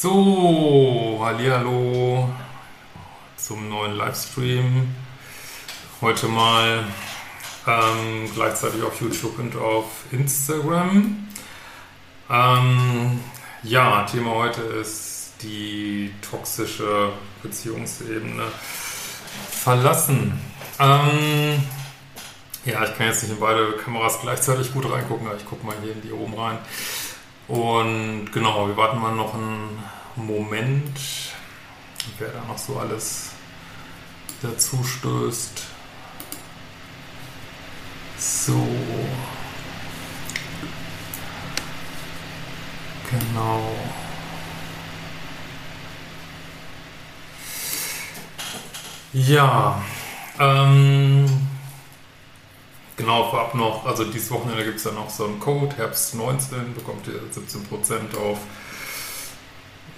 So, hallo zum neuen Livestream. Heute mal ähm, gleichzeitig auf YouTube und auf Instagram. Ähm, ja, Thema heute ist die toxische Beziehungsebene verlassen. Ähm, ja, ich kann jetzt nicht in beide Kameras gleichzeitig gut reingucken, aber ich gucke mal hier in die oben rein. Und genau, wir warten mal noch einen Moment, wer da noch so alles dazu stößt. So. Genau. Ja, ähm, genau, vorab noch, also dieses Wochenende gibt es ja noch so einen Code, Herbst 19, bekommt ihr 17% auf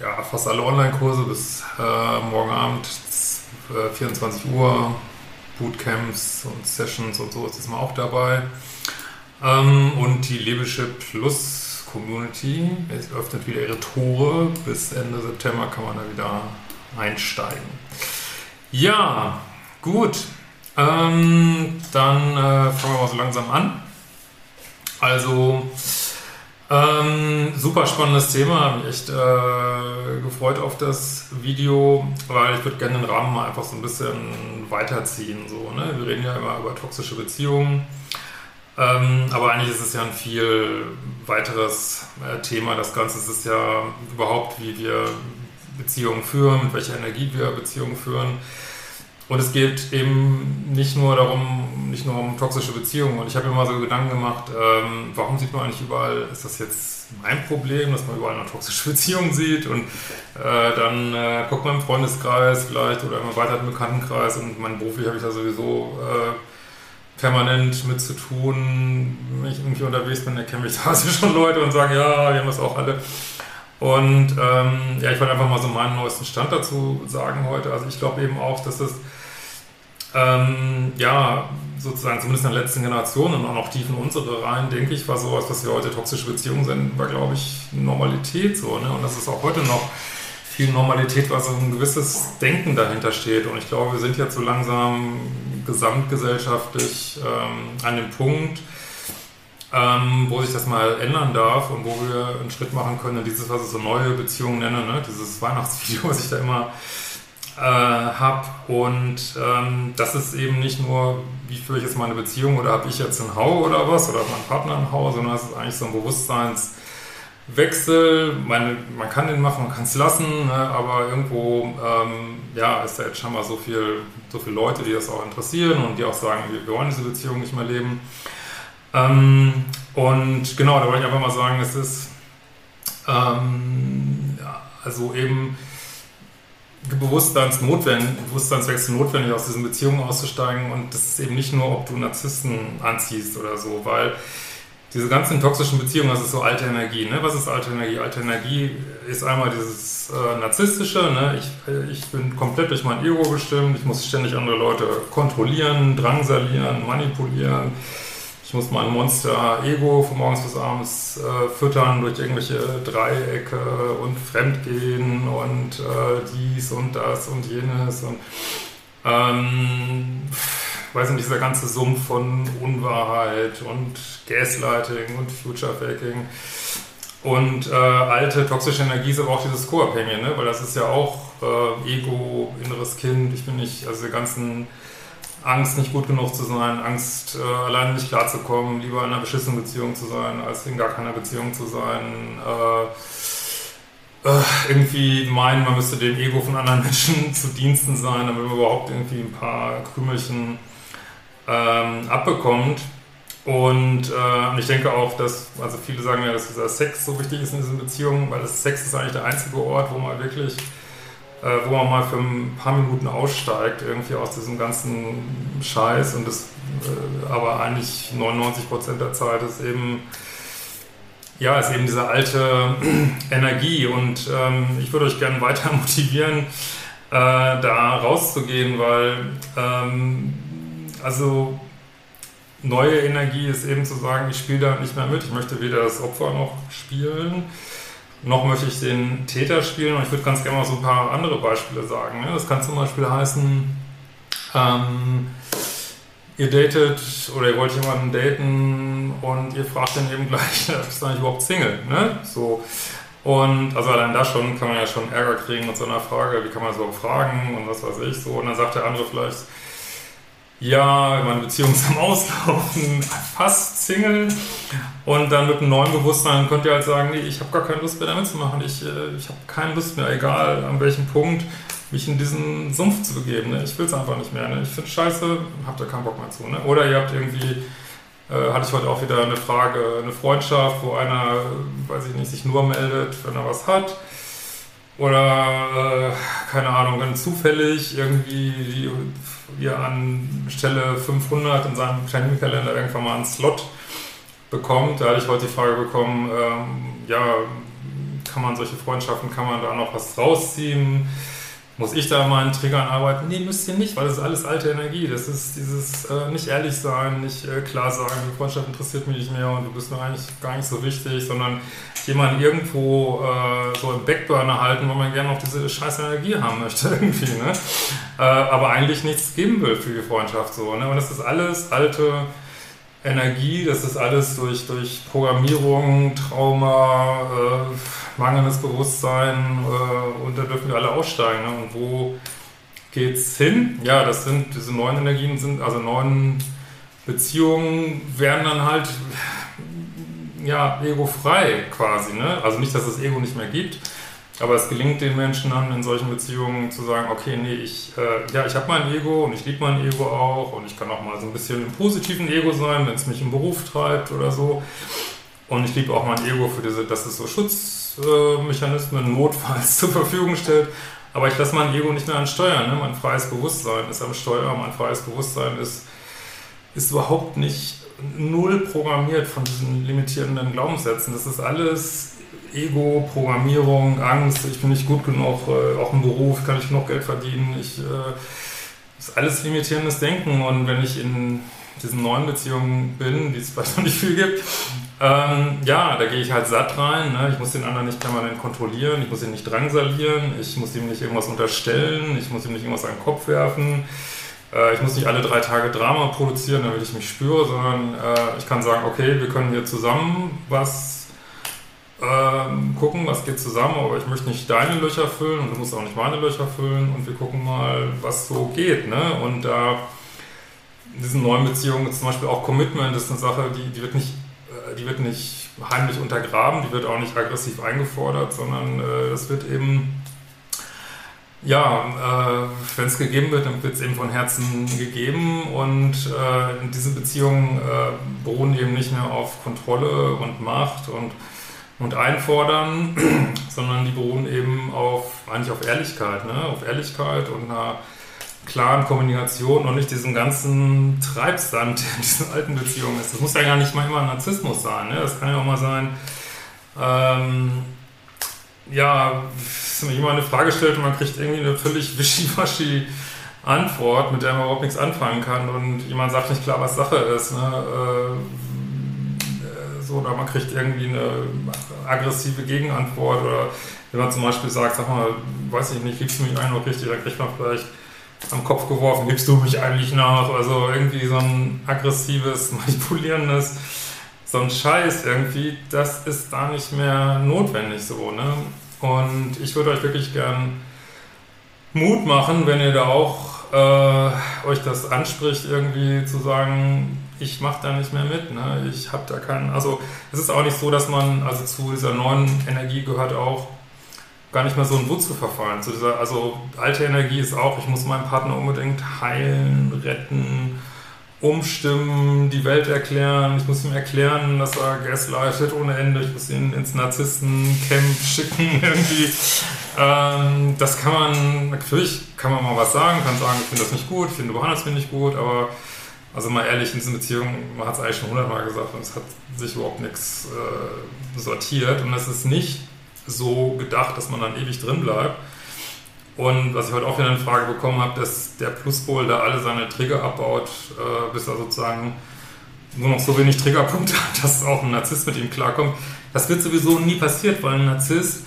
ja, fast alle Online-Kurse bis äh, morgen Abend, äh, 24 Uhr, Bootcamps und Sessions und so ist diesmal auch dabei. Ähm, und die Leadership Plus Community öffnet wieder ihre Tore. Bis Ende September kann man da wieder einsteigen. Ja, gut. Ähm, dann äh, fangen wir mal so langsam an. Also, ähm, super spannendes Thema. Habe mich echt äh, gefreut auf das Video, weil ich würde gerne den Rahmen mal einfach so ein bisschen weiterziehen. So, ne? Wir reden ja immer über toxische Beziehungen. Ähm, aber eigentlich ist es ja ein viel weiteres äh, Thema. Das Ganze ist ja überhaupt, wie wir Beziehungen führen, mit welcher Energie wir Beziehungen führen. Und es geht eben nicht nur darum, nicht nur um toxische Beziehungen. Und ich habe mir mal so Gedanken gemacht, ähm, warum sieht man eigentlich überall, ist das jetzt mein Problem, dass man überall eine toxische Beziehung sieht und äh, dann äh, guckt man im Freundeskreis vielleicht oder im erweiterten Bekanntenkreis und mein beruflich habe ich da sowieso äh, permanent mit zu tun. Wenn ich irgendwie unterwegs bin, erkenne ich da schon Leute und sagen, ja, wir haben das auch alle. Und ähm, ja, ich wollte einfach mal so meinen neuesten Stand dazu sagen heute. Also ich glaube eben auch, dass das ähm, ja, sozusagen zumindest in der letzten Generation und auch noch tief in unsere rein, denke ich, war sowas, was wir heute toxische Beziehungen sind, war, glaube ich, Normalität so. Ne? Und das ist auch heute noch viel Normalität, weil so ein gewisses Denken dahinter steht. Und ich glaube, wir sind jetzt so langsam gesamtgesellschaftlich ähm, an dem Punkt, ähm, wo sich das mal ändern darf und wo wir einen Schritt machen können. Dieses, was ich so neue Beziehungen nenne, ne? dieses Weihnachtsvideo, was ich da immer äh, habe. Und ähm, das ist eben nicht nur, wie führe ich jetzt meine Beziehung oder habe ich jetzt einen Hau oder was oder mein Partner einen Hau, sondern es ist eigentlich so ein Bewusstseinswechsel. Meine, man kann den machen, man kann es lassen, ne? aber irgendwo ähm, ja, ist da jetzt schon mal so viel, so viele Leute, die das auch interessieren und die auch sagen, wir, wir wollen diese Beziehung nicht mehr leben. Ähm, und genau, da wollte ich einfach mal sagen, es ist ähm, ja, also eben Bewusstseinswechsel notwendig, aus diesen Beziehungen auszusteigen. Und das ist eben nicht nur, ob du Narzissten anziehst oder so, weil diese ganzen toxischen Beziehungen, das ist so alte Energie. Ne? Was ist alte Energie? Alte Energie ist einmal dieses äh, Narzisstische. Ne? Ich, ich bin komplett durch mein Ego bestimmt. Ich muss ständig andere Leute kontrollieren, drangsalieren, manipulieren ich muss mein Monster-Ego von morgens bis abends äh, füttern durch irgendwelche Dreiecke und Fremdgehen und äh, dies und das und jenes und ähm, weiß nicht, dieser ganze Sumpf von Unwahrheit und Gaslighting und Future-Faking. Und äh, alte toxische Energie ist aber auch dieses Co-Abhängige, ne? weil das ist ja auch äh, Ego, inneres Kind. Ich bin nicht, also die ganzen Angst, nicht gut genug zu sein, Angst, äh, alleine nicht klarzukommen, lieber in einer beschissenen Beziehung zu sein, als in gar keiner Beziehung zu sein. Äh, äh, irgendwie meinen, man müsste dem Ego von anderen Menschen zu Diensten sein, damit man überhaupt irgendwie ein paar Krümelchen äh, ähm, abbekommt. Und äh, ich denke auch, dass, also viele sagen ja, dass dieser Sex so wichtig ist in diesen Beziehungen, weil das Sex ist eigentlich der einzige Ort, wo man wirklich, wo man mal für ein paar Minuten aussteigt, irgendwie aus diesem ganzen Scheiß und das, äh, aber eigentlich 99 Prozent der Zeit ist eben, ja, ist eben diese alte Energie und ähm, ich würde euch gerne weiter motivieren, äh, da rauszugehen, weil, ähm, also, neue Energie ist eben zu sagen, ich spiele da nicht mehr mit. Ich möchte weder das Opfer noch spielen, noch möchte ich den Täter spielen. Und ich würde ganz gerne mal so ein paar andere Beispiele sagen. Ne? Das kann zum Beispiel heißen, ähm, ihr datet oder ihr wollt jemanden daten und ihr fragt dann eben gleich, ist eigentlich überhaupt Single? Ne? So. Und also allein da schon kann man ja schon Ärger kriegen mit so einer Frage, wie kann man so fragen und was weiß ich so. Und dann sagt der andere vielleicht, ja, meine Beziehung ist am Auslaufen, fast Single. Und dann mit einem neuen Bewusstsein könnt ihr halt sagen, nee, ich habe gar keine Lust mehr damit zu machen. Ich, äh, ich habe keine Lust mehr, egal an welchem Punkt, mich in diesen Sumpf zu begeben. Ne? Ich will es einfach nicht mehr. Ne? Ich finde scheiße, habt ihr keinen Bock mehr zu. Ne? Oder ihr habt irgendwie, äh, hatte ich heute auch wieder eine Frage, eine Freundschaft, wo einer, weiß ich nicht, sich nur meldet, wenn er was hat oder, äh, keine Ahnung, dann zufällig irgendwie ihr an Stelle 500 in seinem Terminkalender irgendwann mal einen Slot bekommt. Da hatte ich heute die Frage bekommen, ähm, ja, kann man solche Freundschaften, kann man da noch was rausziehen? Muss ich da mal an Triggern arbeiten? Nee, müsst ihr nicht, weil das ist alles alte Energie. Das ist dieses äh, nicht ehrlich sein, nicht äh, klar sagen, die Freundschaft interessiert mich nicht mehr und du bist mir eigentlich gar nicht so wichtig, sondern jemanden irgendwo äh, so im Backburner halten, wo man gerne noch diese scheiß Energie haben möchte irgendwie, ne? Äh, aber eigentlich nichts geben will für die Freundschaft so, ne? Und das ist alles alte Energie, das ist alles durch, durch Programmierung, Trauma, äh, mangelndes Bewusstsein äh, und da dürfen wir alle aussteigen, ne? Und wo geht's hin? Ja, das sind diese neuen Energien sind, also neuen Beziehungen werden dann halt ja, egofrei quasi. Ne? Also nicht, dass es Ego nicht mehr gibt, aber es gelingt den Menschen dann in solchen Beziehungen zu sagen, okay, nee, ich, äh, ja, ich habe mein Ego und ich liebe mein Ego auch und ich kann auch mal so ein bisschen im positiven Ego sein, wenn es mich im Beruf treibt oder so. Und ich liebe auch mein Ego für diese, dass es so Schutzmechanismen notfalls zur Verfügung stellt. Aber ich lasse mein Ego nicht mehr ansteuern. Ne? Mein freies Bewusstsein ist am Steuer, mein freies Bewusstsein ist, ist überhaupt nicht null programmiert von diesen limitierenden Glaubenssätzen. Das ist alles Ego, Programmierung, Angst, ich bin nicht gut genug, äh, auch im Beruf kann ich genug Geld verdienen. Ich, äh, das ist alles limitierendes Denken und wenn ich in diesen neuen Beziehungen bin, die es vielleicht noch nicht viel gibt, ähm, ja, da gehe ich halt satt rein. Ne? Ich muss den anderen nicht permanent kontrollieren, ich muss ihn nicht drangsalieren, ich muss ihm nicht irgendwas unterstellen, ich muss ihm nicht irgendwas an den Kopf werfen. Äh, ich muss nicht alle drei Tage Drama produzieren, damit ich mich spüre, sondern äh, ich kann sagen, okay, wir können hier zusammen was ähm, gucken, was geht zusammen, aber ich möchte nicht deine Löcher füllen und du musst auch nicht meine Löcher füllen und wir gucken mal, was so geht. Ne? Und da in diesen neuen Beziehungen zum Beispiel auch Commitment ist eine Sache, die, die, wird nicht, äh, die wird nicht heimlich untergraben, die wird auch nicht aggressiv eingefordert, sondern äh, das wird eben ja, äh, wenn es gegeben wird, dann wird es eben von Herzen gegeben und äh, diese Beziehungen äh, beruhen eben nicht mehr auf Kontrolle und Macht und, und Einfordern, sondern die beruhen eben auf, eigentlich auf Ehrlichkeit, ne? auf Ehrlichkeit und einer klaren Kommunikation und nicht diesen ganzen Treibsand, der in diesen alten Beziehungen ist. Das muss ja gar nicht mal immer Narzissmus sein, ne? das kann ja auch mal sein, ähm, ja, wenn jemand eine Frage stellt und man kriegt irgendwie eine völlig wischiwaschi Antwort, mit der man überhaupt nichts anfangen kann und jemand sagt nicht klar, was Sache ist. Ne? Äh, so, oder man kriegt irgendwie eine aggressive Gegenantwort oder wenn man zum Beispiel sagt, sag mal, weiß ich nicht, liebst du mich eigentlich noch richtig, dann kriegt man vielleicht am Kopf geworfen, gibst du mich eigentlich nach? Also irgendwie so ein aggressives, manipulierendes, so ein Scheiß irgendwie, das ist da nicht mehr notwendig so, ne? Und ich würde euch wirklich gern Mut machen, wenn ihr da auch äh, euch das anspricht, irgendwie zu sagen, ich mache da nicht mehr mit. Ne? Ich habe da keinen. Also es ist auch nicht so, dass man, also zu dieser neuen Energie gehört auch gar nicht mehr so ein Wut zu verfallen. Dieser, also alte Energie ist auch, ich muss meinen Partner unbedingt heilen, retten umstimmen, die Welt erklären. Ich muss ihm erklären, dass er gaslightet ohne Ende. Ich muss ihn ins Narzisstencamp schicken irgendwie. Ähm, das kann man, natürlich kann man mal was sagen, kann sagen, ich finde das nicht gut, ich finde, du behandelst mich nicht gut, aber also mal ehrlich, in diesen Beziehungen, man hat es eigentlich schon hundertmal gesagt und es hat sich überhaupt nichts äh, sortiert und es ist nicht so gedacht, dass man dann ewig drin bleibt. Und was ich heute auch wieder eine Frage bekommen habe, dass der Pluspol da alle seine Trigger abbaut, äh, bis er sozusagen nur noch so wenig Triggerpunkte hat, dass auch ein Narzisst mit ihm klarkommt. Das wird sowieso nie passiert, weil ein Narzisst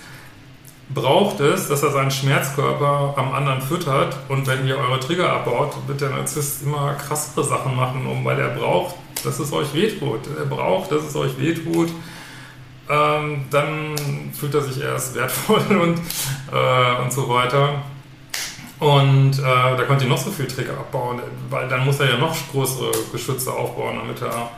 braucht es, dass er seinen Schmerzkörper am anderen füttert und wenn ihr eure Trigger abbaut, wird der Narzisst immer krassere Sachen machen, um, weil er braucht, dass es euch wehtut. Er braucht, dass es euch wehtut. Ähm, dann fühlt er sich erst wertvoll und, äh, und so weiter. Und äh, da könnt ihr noch so viel Trigger abbauen, weil dann muss er ja noch größere Geschütze aufbauen, damit er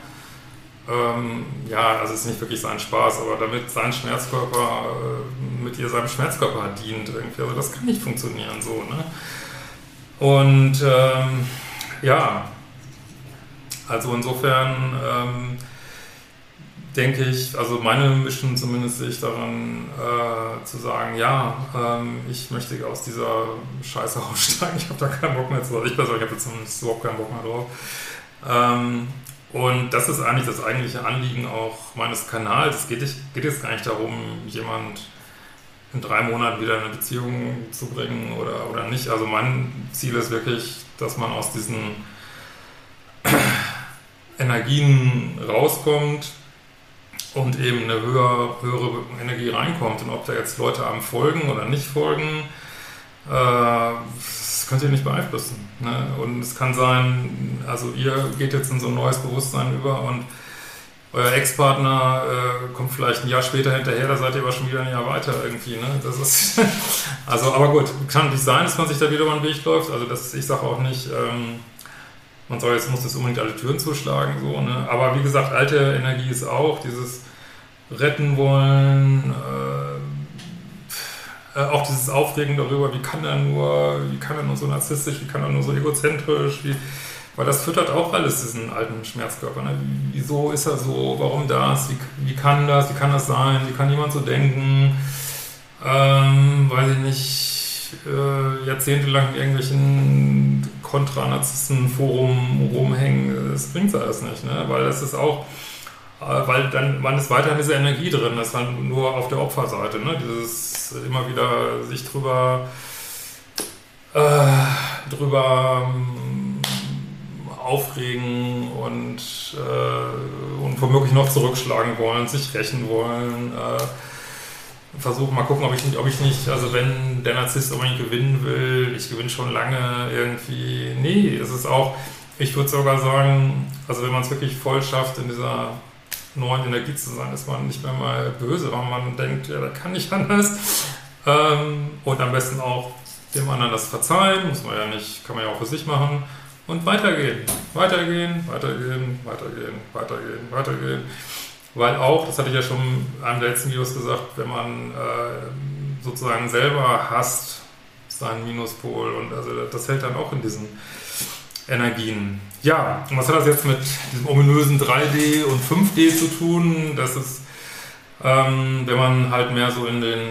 ähm, ja, also es ist nicht wirklich sein Spaß, aber damit sein Schmerzkörper äh, mit ihr seinem Schmerzkörper dient irgendwie. Also das kann nicht funktionieren so, ne? Und ähm, ja, also insofern ähm, denke ich, also meine Mission zumindest sehe ich daran, äh, zu sagen, ja, ähm, ich möchte aus dieser Scheiße aussteigen, ich habe da keinen Bock mehr zu. Ich persönlich habe zumindest überhaupt keinen Bock mehr drauf. Ähm, und das ist eigentlich das eigentliche Anliegen auch meines Kanals. Es geht, geht jetzt gar nicht darum, jemand in drei Monaten wieder in eine Beziehung zu bringen oder, oder nicht. Also mein Ziel ist wirklich, dass man aus diesen Energien rauskommt und eben eine höhere, höhere Energie reinkommt. Und ob da jetzt Leute am folgen oder nicht folgen, äh, das könnt ihr nicht beeinflussen. Ne? Und es kann sein, also ihr geht jetzt in so ein neues Bewusstsein über und euer Ex-Partner äh, kommt vielleicht ein Jahr später hinterher, da seid ihr aber schon wieder ein Jahr weiter irgendwie. Ne? Das ist also, aber gut, kann nicht sein, dass man sich da wieder über den Weg läuft. Also das, ich sage auch nicht, ähm, man soll jetzt muss jetzt unbedingt alle Türen zuschlagen, so. Ne? Aber wie gesagt, alte Energie ist auch dieses retten wollen. Äh, äh, auch dieses Aufregen darüber, wie kann er nur, wie kann er nur so narzisstisch, wie kann er nur so egozentrisch, wie, weil das füttert auch alles diesen alten Schmerzkörper. Ne? Wieso ist er so? Warum das? Wie, wie kann das? Wie kann das sein? Wie kann jemand so denken? Ähm, weiß ich nicht, äh, jahrzehntelang in irgendwelchen Kontra-Narzissten-Forum rumhängen, das bringt alles nicht, ne? weil das ist auch weil dann man ist weiterhin diese Energie drin, das ist halt nur auf der Opferseite, ne? dieses immer wieder sich drüber, äh, drüber ähm, aufregen und, äh, und womöglich noch zurückschlagen wollen, sich rächen wollen. Äh, versuchen mal gucken, ob ich nicht, ob ich nicht, also wenn der Narzisst unbedingt gewinnen will, ich gewinne schon lange irgendwie. Nee, es ist auch, ich würde sogar sagen, also wenn man es wirklich voll schafft in dieser neuen Energie zu sein, ist man nicht mehr mal böse, weil man denkt, ja, das kann nicht anders. Ähm, und am besten auch dem anderen das verzeihen, muss man ja nicht, kann man ja auch für sich machen. Und weitergehen, weitergehen, weitergehen, weitergehen, weitergehen, weitergehen. Weil auch, das hatte ich ja schon in einem der letzten Videos gesagt, wenn man äh, sozusagen selber hasst, seinen Minuspol und also das hält dann auch in diesen Energien. Ja, und was hat das jetzt mit diesem ominösen 3D und 5D zu tun? Das ist, ähm, wenn man halt mehr so in den,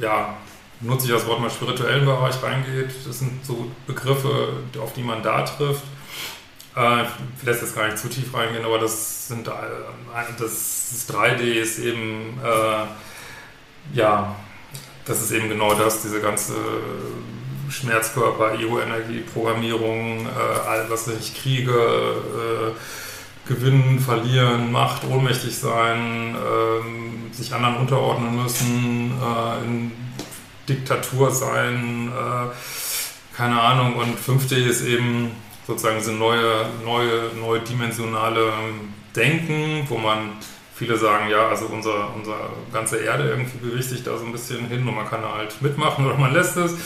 ja, nutze ich das Wort mal spirituellen Bereich reingeht, das sind so Begriffe, auf die man da trifft. Äh, ich lässt jetzt gar nicht zu tief reingehen, aber das sind, äh, das, das 3D ist eben, äh, ja, das ist eben genau das, diese ganze Schmerzkörper, Ego-Energie, Programmierung, äh, all was ich kriege, äh, gewinnen, verlieren, Macht, ohnmächtig sein, äh, sich anderen unterordnen müssen, äh, in Diktatur sein, äh, keine Ahnung. Und 5D ist eben sozusagen so neue, neue, neue dimensionale Denken, wo man viele sagen, ja, also unser, unsere ganze Erde irgendwie bewegt sich da so ein bisschen hin und man kann halt mitmachen oder man lässt es.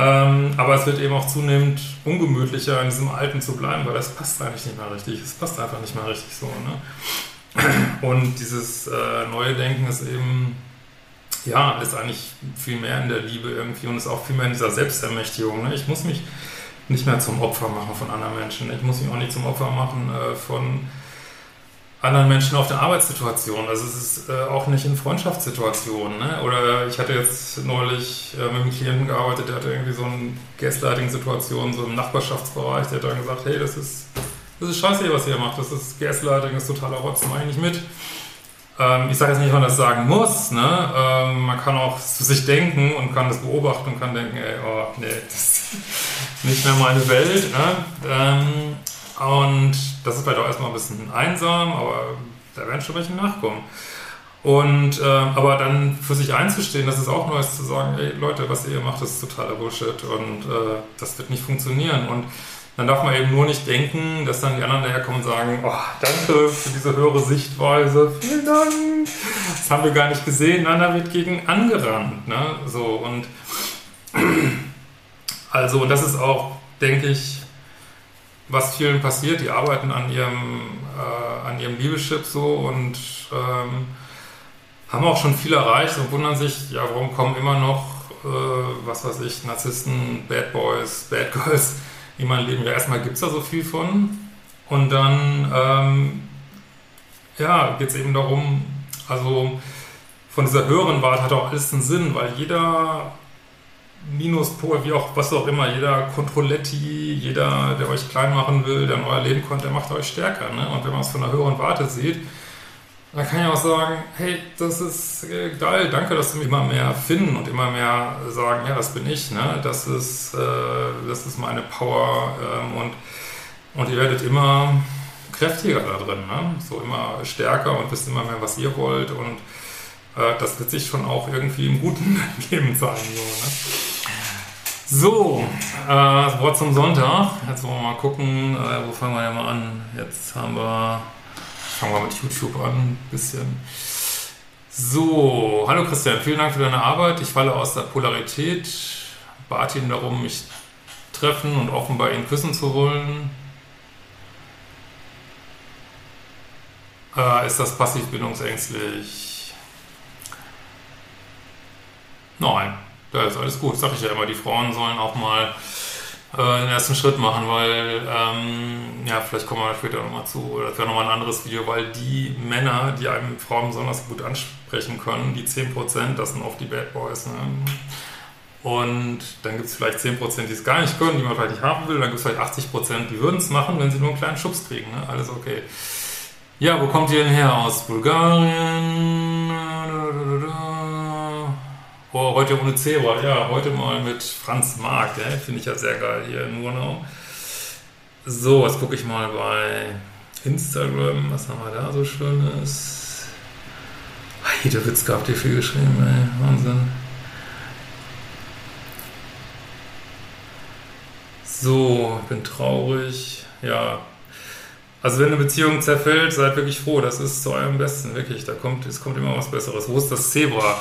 Ähm, aber es wird eben auch zunehmend ungemütlicher, in diesem Alten zu bleiben, weil das passt eigentlich nicht mehr richtig. Es passt einfach nicht mehr richtig so. Ne? Und dieses äh, neue Denken ist eben, ja, ist eigentlich viel mehr in der Liebe irgendwie und ist auch viel mehr in dieser Selbstermächtigung. Ne? Ich muss mich nicht mehr zum Opfer machen von anderen Menschen. Ich muss mich auch nicht zum Opfer machen äh, von anderen Menschen auf der Arbeitssituation. Also es ist äh, auch nicht in Freundschaftssituationen. Ne? Oder ich hatte jetzt neulich äh, mit einem Klienten gearbeitet, der hatte irgendwie so eine Gaslighting-Situation so im Nachbarschaftsbereich. Der hat dann gesagt, hey, das ist, das ist scheiße, was ihr macht. Das ist Gaslighting, das ist totaler Rotz, mache ich nicht mit. Ähm, ich sage jetzt nicht, man das sagen muss. Ne? Ähm, man kann auch zu sich denken und kann das beobachten und kann denken, ey, oh, nee, das ist nicht mehr meine Welt. Ne? Ähm, und das ist vielleicht auch erstmal ein bisschen einsam, aber da werden schon welche nachkommen. Und äh, aber dann für sich einzustehen, das ist auch Neues zu sagen, ey Leute, was ihr macht, das ist totaler Bullshit und äh, das wird nicht funktionieren. Und dann darf man eben nur nicht denken, dass dann die anderen daherkommen und sagen, oh, danke für diese höhere Sichtweise, vielen Dank, das haben wir gar nicht gesehen. Nein, da wird gegen angerannt. Ne? So, und also, und das ist auch, denke ich, was vielen passiert. Die arbeiten an ihrem, äh, an ihrem Liebeschip so und ähm, haben auch schon viel erreicht und wundern sich, ja, warum kommen immer noch, äh, was weiß ich, Narzissten, Bad Boys, Bad Girls in mein Leben. Ja, erstmal gibt es da so viel von. Und dann, ähm, ja, geht es eben darum, also von dieser höheren Warte hat auch alles einen Sinn, weil jeder Minuspol, wie auch, was auch immer, jeder Controletti, jeder, der euch klein machen will, der in euer Leben kommt, der macht euch stärker. Ne? Und wenn man es von einer höheren Warte sieht, dann kann ich auch sagen, hey, das ist äh, geil, danke, dass du mich immer mehr finden und immer mehr sagen, ja, das bin ich, ne? das, ist, äh, das ist meine Power ähm, und, und ihr werdet immer kräftiger da drin, ne? so immer stärker und wisst immer mehr, was ihr wollt und äh, das wird sich schon auch irgendwie im guten Leben zeigen. So, ne? so äh, Wort zum Sonntag. Jetzt wollen wir mal gucken, äh, wo fangen wir denn mal an? Jetzt haben wir fangen wir mit YouTube an, ein bisschen. So, hallo Christian, vielen Dank für deine Arbeit. Ich falle aus der Polarität, bat ihn darum, mich treffen und offen bei ihm küssen zu wollen. Äh, ist das passiv bindungsängstlich? Nein, da ist alles gut. Sag ich ja immer, die Frauen sollen auch mal äh, den ersten Schritt machen, weil, ähm, ja, vielleicht kommen wir später nochmal zu, oder das wäre nochmal ein anderes Video, weil die Männer, die einem Frauen besonders gut ansprechen können, die 10%, das sind oft die Bad Boys, ne? Und dann gibt es vielleicht 10%, die es gar nicht können, die man vielleicht nicht haben will. Dann gibt es vielleicht 80%, die würden es machen, wenn sie nur einen kleinen Schubs kriegen. Ne? Alles okay. Ja, wo kommt ihr denn her? Aus Bulgarien? Oh, heute ohne Zebra. Ja, heute mal mit Franz Mark. Finde ich ja sehr geil hier in Murnau. So, jetzt gucke ich mal bei Instagram. Was haben wir da so Schönes? Jeder Witz gab dir viel geschrieben, ey. Wahnsinn. So, bin traurig. Ja. Also wenn eine Beziehung zerfällt, seid wirklich froh. Das ist zu eurem Besten, wirklich. Da kommt, es kommt immer was Besseres. Wo ist das Zebra?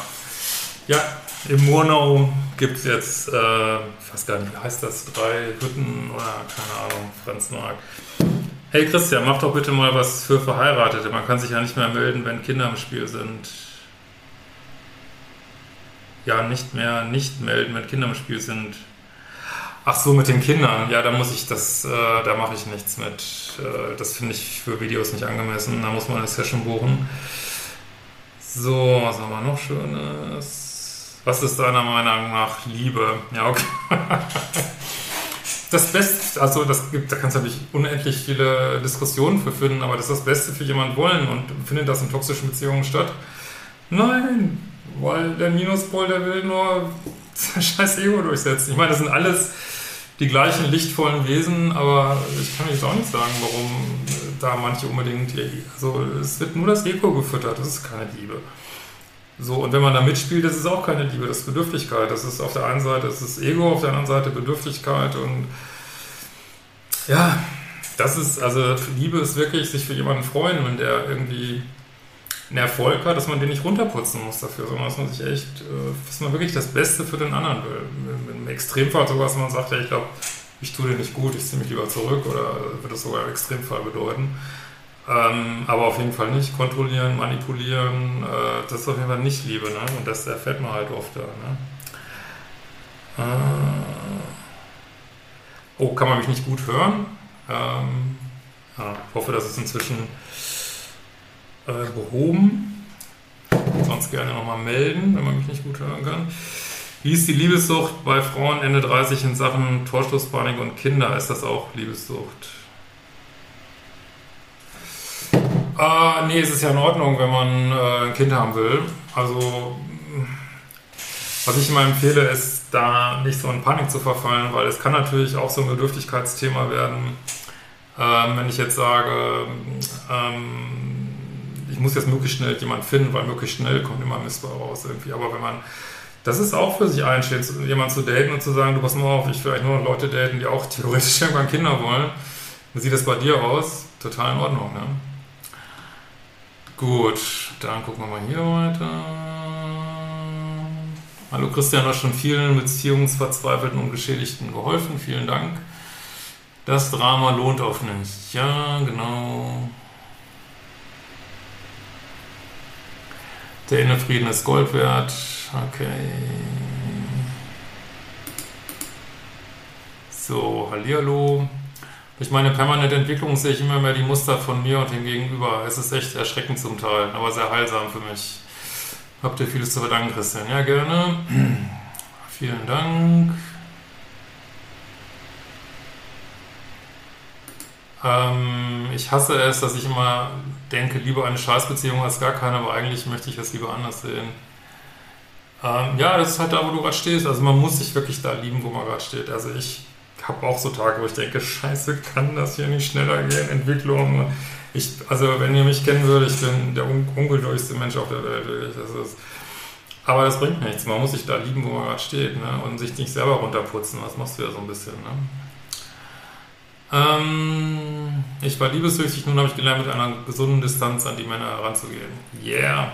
Ja, im Murnau gibt es jetzt, äh, ich weiß gar nicht, wie heißt das, drei Hütten oder keine Ahnung, Franz Mark. Hey Christian, mach doch bitte mal was für Verheiratete. Man kann sich ja nicht mehr melden, wenn Kinder im Spiel sind. Ja, nicht mehr nicht melden, wenn Kinder im Spiel sind. Ach so, mit den Kindern. Ja, da muss ich das, äh, da mache ich nichts mit. Äh, das finde ich für Videos nicht angemessen. Da muss man eine Session buchen. So, was haben wir noch Schönes? Was ist deiner Meinung nach Liebe? Ja, okay. Das Beste, also das gibt, da kannst du natürlich unendlich viele Diskussionen für finden, aber das ist das Beste für jemanden wollen und findet das in toxischen Beziehungen statt? Nein, weil der Minuspol, der will nur sein scheiß Ego durchsetzen. Ich meine, das sind alles die gleichen lichtvollen Wesen, aber ich kann jetzt auch nicht sagen, warum da manche unbedingt, also es wird nur das Ego gefüttert, das ist keine Liebe. So, und wenn man da mitspielt, das ist auch keine Liebe, das ist Bedürftigkeit. Das ist auf der einen Seite das ist Ego, auf der anderen Seite Bedürftigkeit und ja, das ist, also Liebe ist wirklich sich für jemanden freuen, wenn der irgendwie einen Erfolg hat, dass man den nicht runterputzen muss dafür, sondern dass man sich echt, äh, dass man wirklich das Beste für den anderen will. Im Extremfall sogar, dass man sagt, ja, ich glaube, ich tue dir nicht gut, ich ziehe mich lieber zurück oder wird das sogar im Extremfall bedeuten. Ähm, aber auf jeden Fall nicht kontrollieren, manipulieren, äh, das ist auf jeden Fall nicht Liebe, ne? Und das erfährt man halt oft da, ne? Äh, Oh, kann man mich nicht gut hören? Ähm, ja, hoffe, das ist inzwischen äh, behoben. Sonst gerne nochmal melden, wenn man mich nicht gut hören kann. Wie ist die Liebessucht bei Frauen Ende 30 in Sachen Torschlusspanik und Kinder? Ist das auch Liebessucht? Ah, nee, es ist ja in Ordnung, wenn man äh, ein Kind haben will. Also, was ich immer empfehle, ist, da nicht so in Panik zu verfallen, weil es kann natürlich auch so ein Bedürftigkeitsthema werden. Ähm, wenn ich jetzt sage, ähm, ich muss jetzt möglichst schnell jemanden finden, weil möglichst schnell kommt immer Missbrauch raus irgendwie. Aber wenn man, das ist auch für sich einsteht, jemanden zu daten und zu sagen, du pass mal auf, ich will eigentlich nur Leute daten, die auch theoretisch irgendwann Kinder wollen. Wie sieht das bei dir aus? Total in Ordnung, ne? Gut, dann gucken wir mal hier weiter. Hallo Christian, du hast schon vielen Beziehungsverzweifelten und Geschädigten geholfen. Vielen Dank. Das Drama lohnt auf nicht. Ja, genau. Der Innenfrieden ist Gold wert. Okay. So, Hallihallo. Durch meine permanente Entwicklung sehe ich immer mehr die Muster von mir und dem Gegenüber. Es ist echt erschreckend zum Teil, aber sehr heilsam für mich. Habt ihr vieles zu verdanken, Christian? Ja, gerne. Vielen Dank. Ähm, ich hasse es, dass ich immer denke, lieber eine Scheißbeziehung als gar keine, aber eigentlich möchte ich es lieber anders sehen. Ähm, ja, das ist halt da, wo du gerade stehst. Also man muss sich wirklich da lieben, wo man gerade steht. Also ich habe auch so Tage, wo ich denke, scheiße, kann das hier nicht schneller gehen, Entwicklung. Ich, also wenn ihr mich kennen würdet, ich bin der un ungeduldigste Mensch auf der Welt. Das ist, aber das bringt nichts. Man muss sich da lieben, wo man gerade steht ne? und sich nicht selber runterputzen. Das machst du ja so ein bisschen. Ne? Ähm, ich war liebessüchtig, nun habe ich gelernt, mit einer gesunden Distanz an die Männer heranzugehen. Yeah.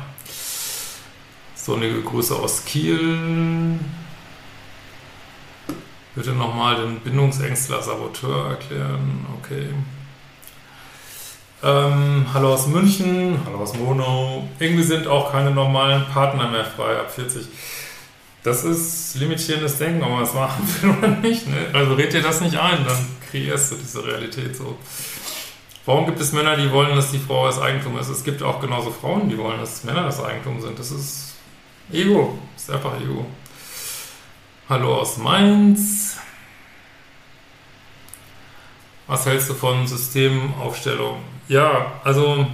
So eine Grüße aus Kiel. Bitte nochmal den Bindungsängstler Saboteur erklären. Okay. Ähm, hallo aus München, hallo aus Monau. Irgendwie sind auch keine normalen Partner mehr frei ab 40. Das ist limitierendes Denken, ob man das machen will oder nicht. Ne? Also red dir das nicht ein, dann kreierst du diese Realität so. Warum gibt es Männer, die wollen, dass die Frau das Eigentum ist? Es gibt auch genauso Frauen, die wollen, dass Männer das Eigentum sind. Das ist Ego. Das ist einfach Ego. Hallo aus Mainz. Was hältst du von Systemaufstellung? Ja, also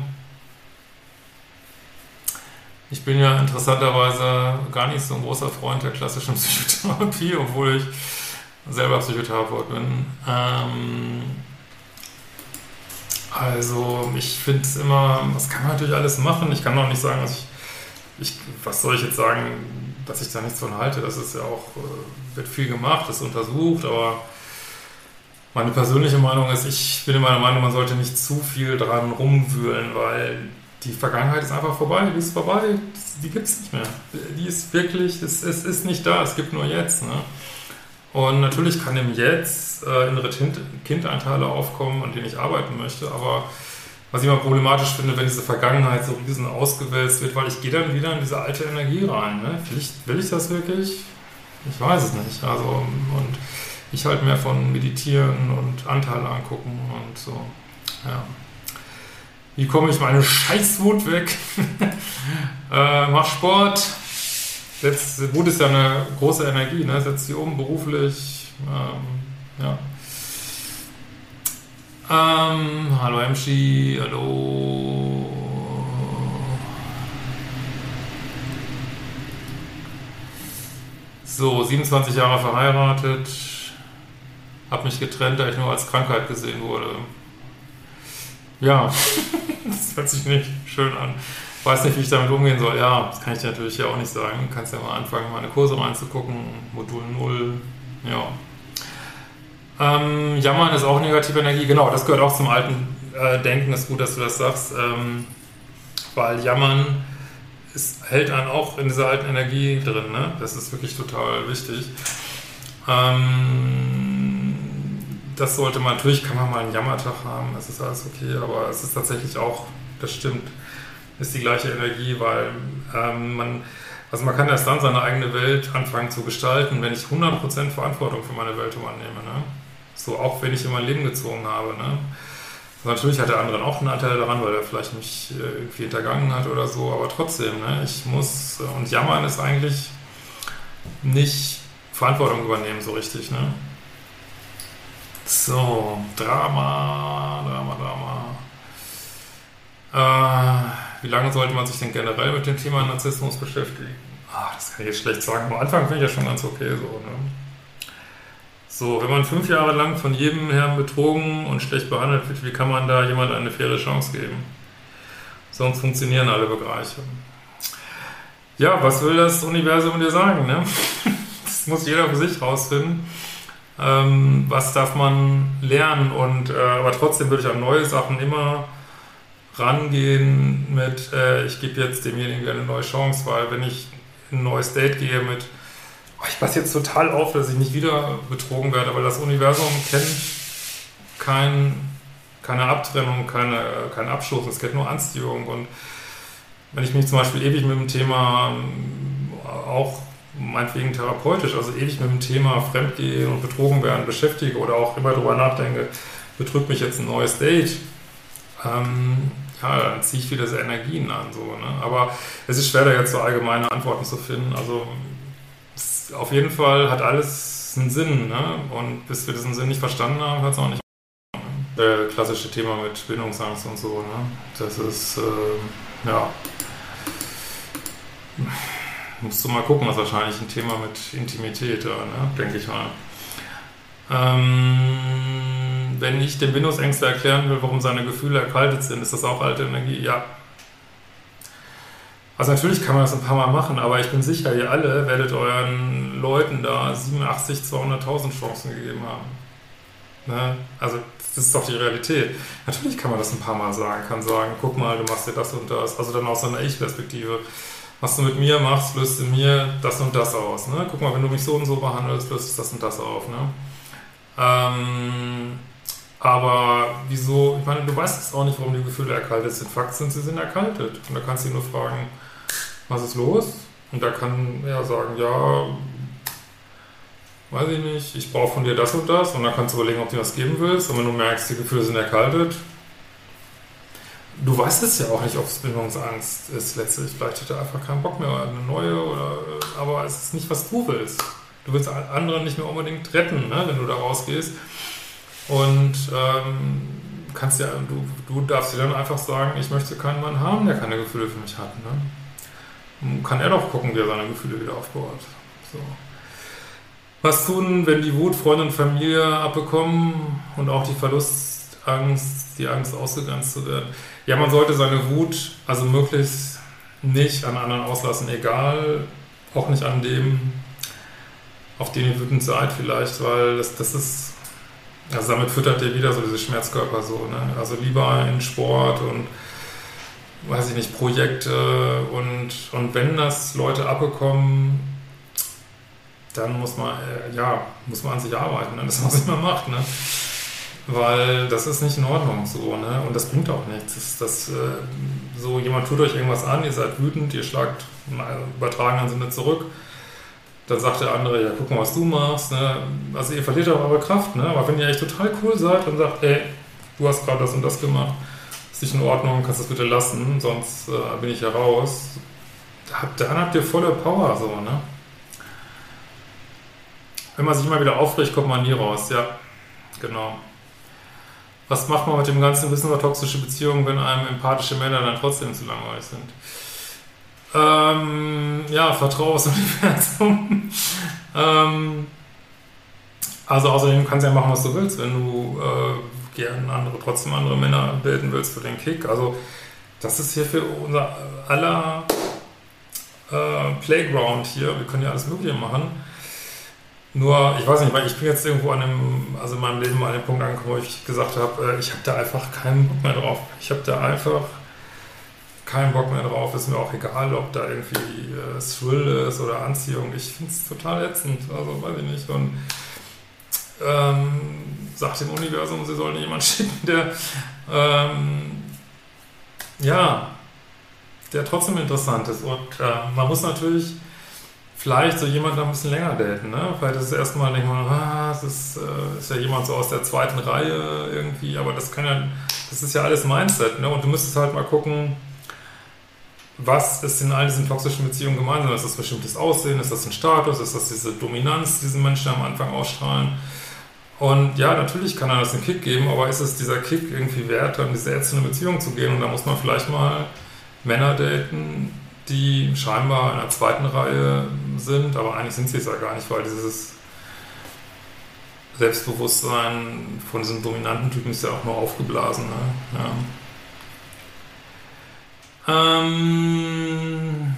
ich bin ja interessanterweise gar nicht so ein großer Freund der klassischen Psychotherapie, obwohl ich selber Psychotherapeut bin. Ähm, also ich finde es immer, das kann man natürlich alles machen. Ich kann auch nicht sagen, dass ich, ich, was soll ich jetzt sagen, dass ich da nichts von halte. Das ist ja auch, äh, wird viel gemacht, ist untersucht, aber meine persönliche Meinung ist, ich bin meiner Meinung, man sollte nicht zu viel dran rumwühlen, weil die Vergangenheit ist einfach vorbei, die ist vorbei, die gibt es nicht mehr. Die ist wirklich, es, es, ist nicht da, es gibt nur jetzt. Ne? Und natürlich kann im Jetzt äh, innere Kindanteile aufkommen, an denen ich arbeiten möchte, aber was ich immer problematisch finde, wenn diese Vergangenheit so riesen ausgewälzt wird, weil ich gehe dann wieder in diese alte Energie rein. Ne? Will, ich, will ich das wirklich? Ich weiß es nicht. Also, und ich halt mehr von Meditieren und Anteile angucken und so. Ja. Wie komme ich meine Scheißwut weg? äh, mach Sport. Setz, Wut ist ja eine große Energie, ne? setz sie um beruflich. Ähm, ja. Ähm, hallo Emschi, hallo. So, 27 Jahre verheiratet. Hab mich getrennt, da ich nur als Krankheit gesehen wurde. Ja, das hört sich nicht schön an. Weiß nicht, wie ich damit umgehen soll. Ja, das kann ich dir natürlich ja auch nicht sagen. Du kannst ja mal anfangen, meine Kurse reinzugucken. Modul 0. Ja. Ähm, Jammern ist auch negative Energie. Genau, das gehört auch zum alten äh, Denken. Ist gut, dass du das sagst. Ähm, weil Jammern ist, hält einen auch in dieser alten Energie drin. Ne? Das ist wirklich total wichtig. Ähm, das sollte man, natürlich kann man mal einen Jammertag haben, das ist alles okay, aber es ist tatsächlich auch, das stimmt, ist die gleiche Energie, weil ähm, man, also man kann erst dann seine eigene Welt anfangen zu gestalten, wenn ich 100% Verantwortung für meine Welt übernehme. Ne? So, auch wenn ich in mein Leben gezogen habe. Ne? Natürlich hat der andere auch einen Anteil daran, weil er vielleicht mich äh, irgendwie hintergangen hat oder so, aber trotzdem, ne, ich muss, äh, und jammern ist eigentlich nicht Verantwortung übernehmen so richtig, ne? So, Drama, Drama, Drama. Äh, wie lange sollte man sich denn generell mit dem Thema Narzissmus beschäftigen? Ach, das kann ich jetzt schlecht sagen. Am Anfang finde ich ja schon ganz okay so, ne? So, wenn man fünf Jahre lang von jedem Herrn betrogen und schlecht behandelt wird, wie kann man da jemand eine faire Chance geben? Sonst funktionieren alle Bereiche. Ja, was will das Universum dir sagen? Ne? Das muss jeder für sich rausfinden. Ähm, was darf man lernen? Und, äh, aber trotzdem würde ich an neue Sachen immer rangehen mit, äh, ich gebe jetzt demjenigen eine neue Chance, weil wenn ich ein neues Date gehe mit ich passe jetzt total auf, dass ich nicht wieder betrogen werde, weil das Universum kennt kein, keine Abtrennung, keine, keinen Abschluss, es kennt nur Anziehung. Und wenn ich mich zum Beispiel ewig mit dem Thema, auch meinetwegen therapeutisch, also ewig mit dem Thema Fremdgehen und betrogen werden beschäftige oder auch immer darüber nachdenke, betrügt mich jetzt ein neues Date, ähm, ja, dann ziehe ich wieder diese Energien an. So, ne? Aber es ist schwer, da jetzt so allgemeine Antworten zu finden. Also auf jeden Fall hat alles einen Sinn. Ne? Und bis wir diesen Sinn nicht verstanden haben, hört es auch nicht. Das klassische Thema mit Bindungsangst und so. Ne? Das ist, äh, ja. Musst du mal gucken, ist wahrscheinlich ein Thema mit Intimität, ja, ne? denke ich mal. Ähm, wenn ich dem Bindungsängste erklären will, warum seine Gefühle erkaltet sind, ist das auch alte Energie? Ja, also natürlich kann man das ein paar Mal machen, aber ich bin sicher, ihr alle werdet euren Leuten da 87, 200.000 Chancen gegeben haben. Ne? Also das ist doch die Realität. Natürlich kann man das ein paar Mal sagen, kann sagen, guck mal, du machst dir das und das. Also dann aus einer Ich-Perspektive. Was du mit mir machst, löst in mir das und das aus. Ne? Guck mal, wenn du mich so und so behandelst, löst das und das auf. Ne? Ähm, aber wieso, ich meine, du weißt es auch nicht, warum die Gefühle erkaltet sind. Fakt sind, sie sind erkaltet. Und da kannst du nur fragen, was ist los? Und da kann er sagen, ja, weiß ich nicht, ich brauche von dir das und das. Und dann kannst du überlegen, ob du das geben willst. Und wenn du merkst, die Gefühle sind erkaltet, du weißt es ja auch nicht, ob es Bindungsangst ist letztlich. Vielleicht hat er einfach keinen Bock mehr, eine neue oder, aber es ist nicht, was du willst. Du willst andere nicht mehr unbedingt retten, ne, wenn du da rausgehst. Und ähm, kannst ja, du, du darfst dir dann einfach sagen, ich möchte keinen Mann haben, der keine Gefühle für mich hat. Ne? Kann er doch gucken, wie er seine Gefühle wieder aufbaut. So. Was tun, wenn die Wut Freunde und Familie abbekommen und auch die Verlustangst, die Angst ausgegrenzt zu werden? Ja, man sollte seine Wut also möglichst nicht an anderen auslassen, egal, auch nicht an dem, auf den ihr wütend seid vielleicht, weil das, das ist, also damit füttert ihr wieder so diese Schmerzkörper so, ne? Also lieber in Sport und weiß ich nicht, Projekte und, und wenn das Leute abbekommen, dann muss man, äh, ja, muss man an sich arbeiten, ne? das was immer macht, ne? Weil das ist nicht in Ordnung so, ne? Und das bringt auch nichts. Das, das, äh, so, jemand tut euch irgendwas an, ihr seid wütend, ihr schlagt im übertragenen Sinne zurück. Dann sagt der andere, ja, guck mal, was du machst. Ne? Also ihr verliert auch eure Kraft, ne? Aber wenn ihr echt total cool seid und sagt, ey, du hast gerade das und das gemacht, ist nicht in Ordnung, kannst du das bitte lassen, sonst äh, bin ich ja raus. Dann habt ihr volle Power, so, ne? Wenn man sich immer wieder aufregt, kommt man nie raus, ja, genau. Was macht man mit dem ganzen Wissen über toxische Beziehungen, wenn einem empathische Männer dann trotzdem zu langweilig sind? Ähm, ja, Vertrauen aufs Universum. ähm, also außerdem kannst du ja machen, was du willst. Wenn du äh, gern andere, trotzdem andere Männer bilden willst für den Kick. Also das ist hier für unser aller äh, Playground hier. Wir können ja alles Mögliche machen. Nur, ich weiß nicht, weil ich bin jetzt irgendwo an einem, also in meinem Leben an dem Punkt angekommen, wo ich gesagt habe, äh, ich habe da einfach keinen Bock mehr drauf. Ich habe da einfach keinen Bock mehr drauf. Ist mir auch egal, ob da irgendwie äh, Thrill ist oder Anziehung. Ich finde es total ätzend. Also weiß ich nicht. Und ähm, sagt dem Universum, sie sollen jemanden schicken, der ähm, ja, der trotzdem interessant ist. Und äh, man muss natürlich vielleicht so jemand ein bisschen länger daten, ne? Vielleicht ist es erstmal nicht mal, ah, das ist, äh, ist ja jemand so aus der zweiten Reihe irgendwie, aber das kann ja, das ist ja alles Mindset, ne? Und du müsstest halt mal gucken, was ist in all diesen toxischen Beziehungen gemeinsam? Ist das bestimmtes Aussehen? Ist das ein Status? Ist das diese Dominanz, die diese Menschen am Anfang ausstrahlen? Und ja, natürlich kann er das einen Kick geben, aber ist es dieser Kick irgendwie wert, dann diese ätzende Beziehung zu gehen? Und da muss man vielleicht mal Männer daten, die scheinbar in der zweiten Reihe sind, aber eigentlich sind sie es ja gar nicht, weil dieses Selbstbewusstsein von diesem dominanten Typen ist ja auch nur aufgeblasen. Ne? Ja. Ähm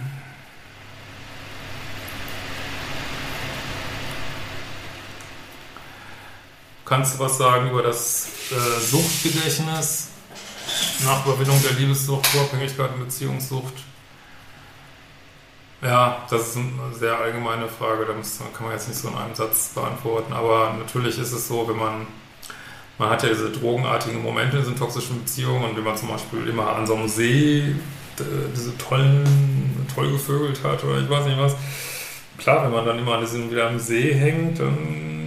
Kannst du was sagen über das äh, Suchtgedächtnis nach Überwindung der Liebessucht, Vorabhängigkeit und Beziehungssucht? Ja, das ist eine sehr allgemeine Frage, da kann man jetzt nicht so in einem Satz beantworten. Aber natürlich ist es so, wenn man, man hat ja diese drogenartigen Momente in diesen toxischen Beziehungen und wenn man zum Beispiel immer an so einem See diese tollen, toll gevögelt hat oder ich weiß nicht was. Klar, wenn man dann immer an diesem, wieder am See hängt, dann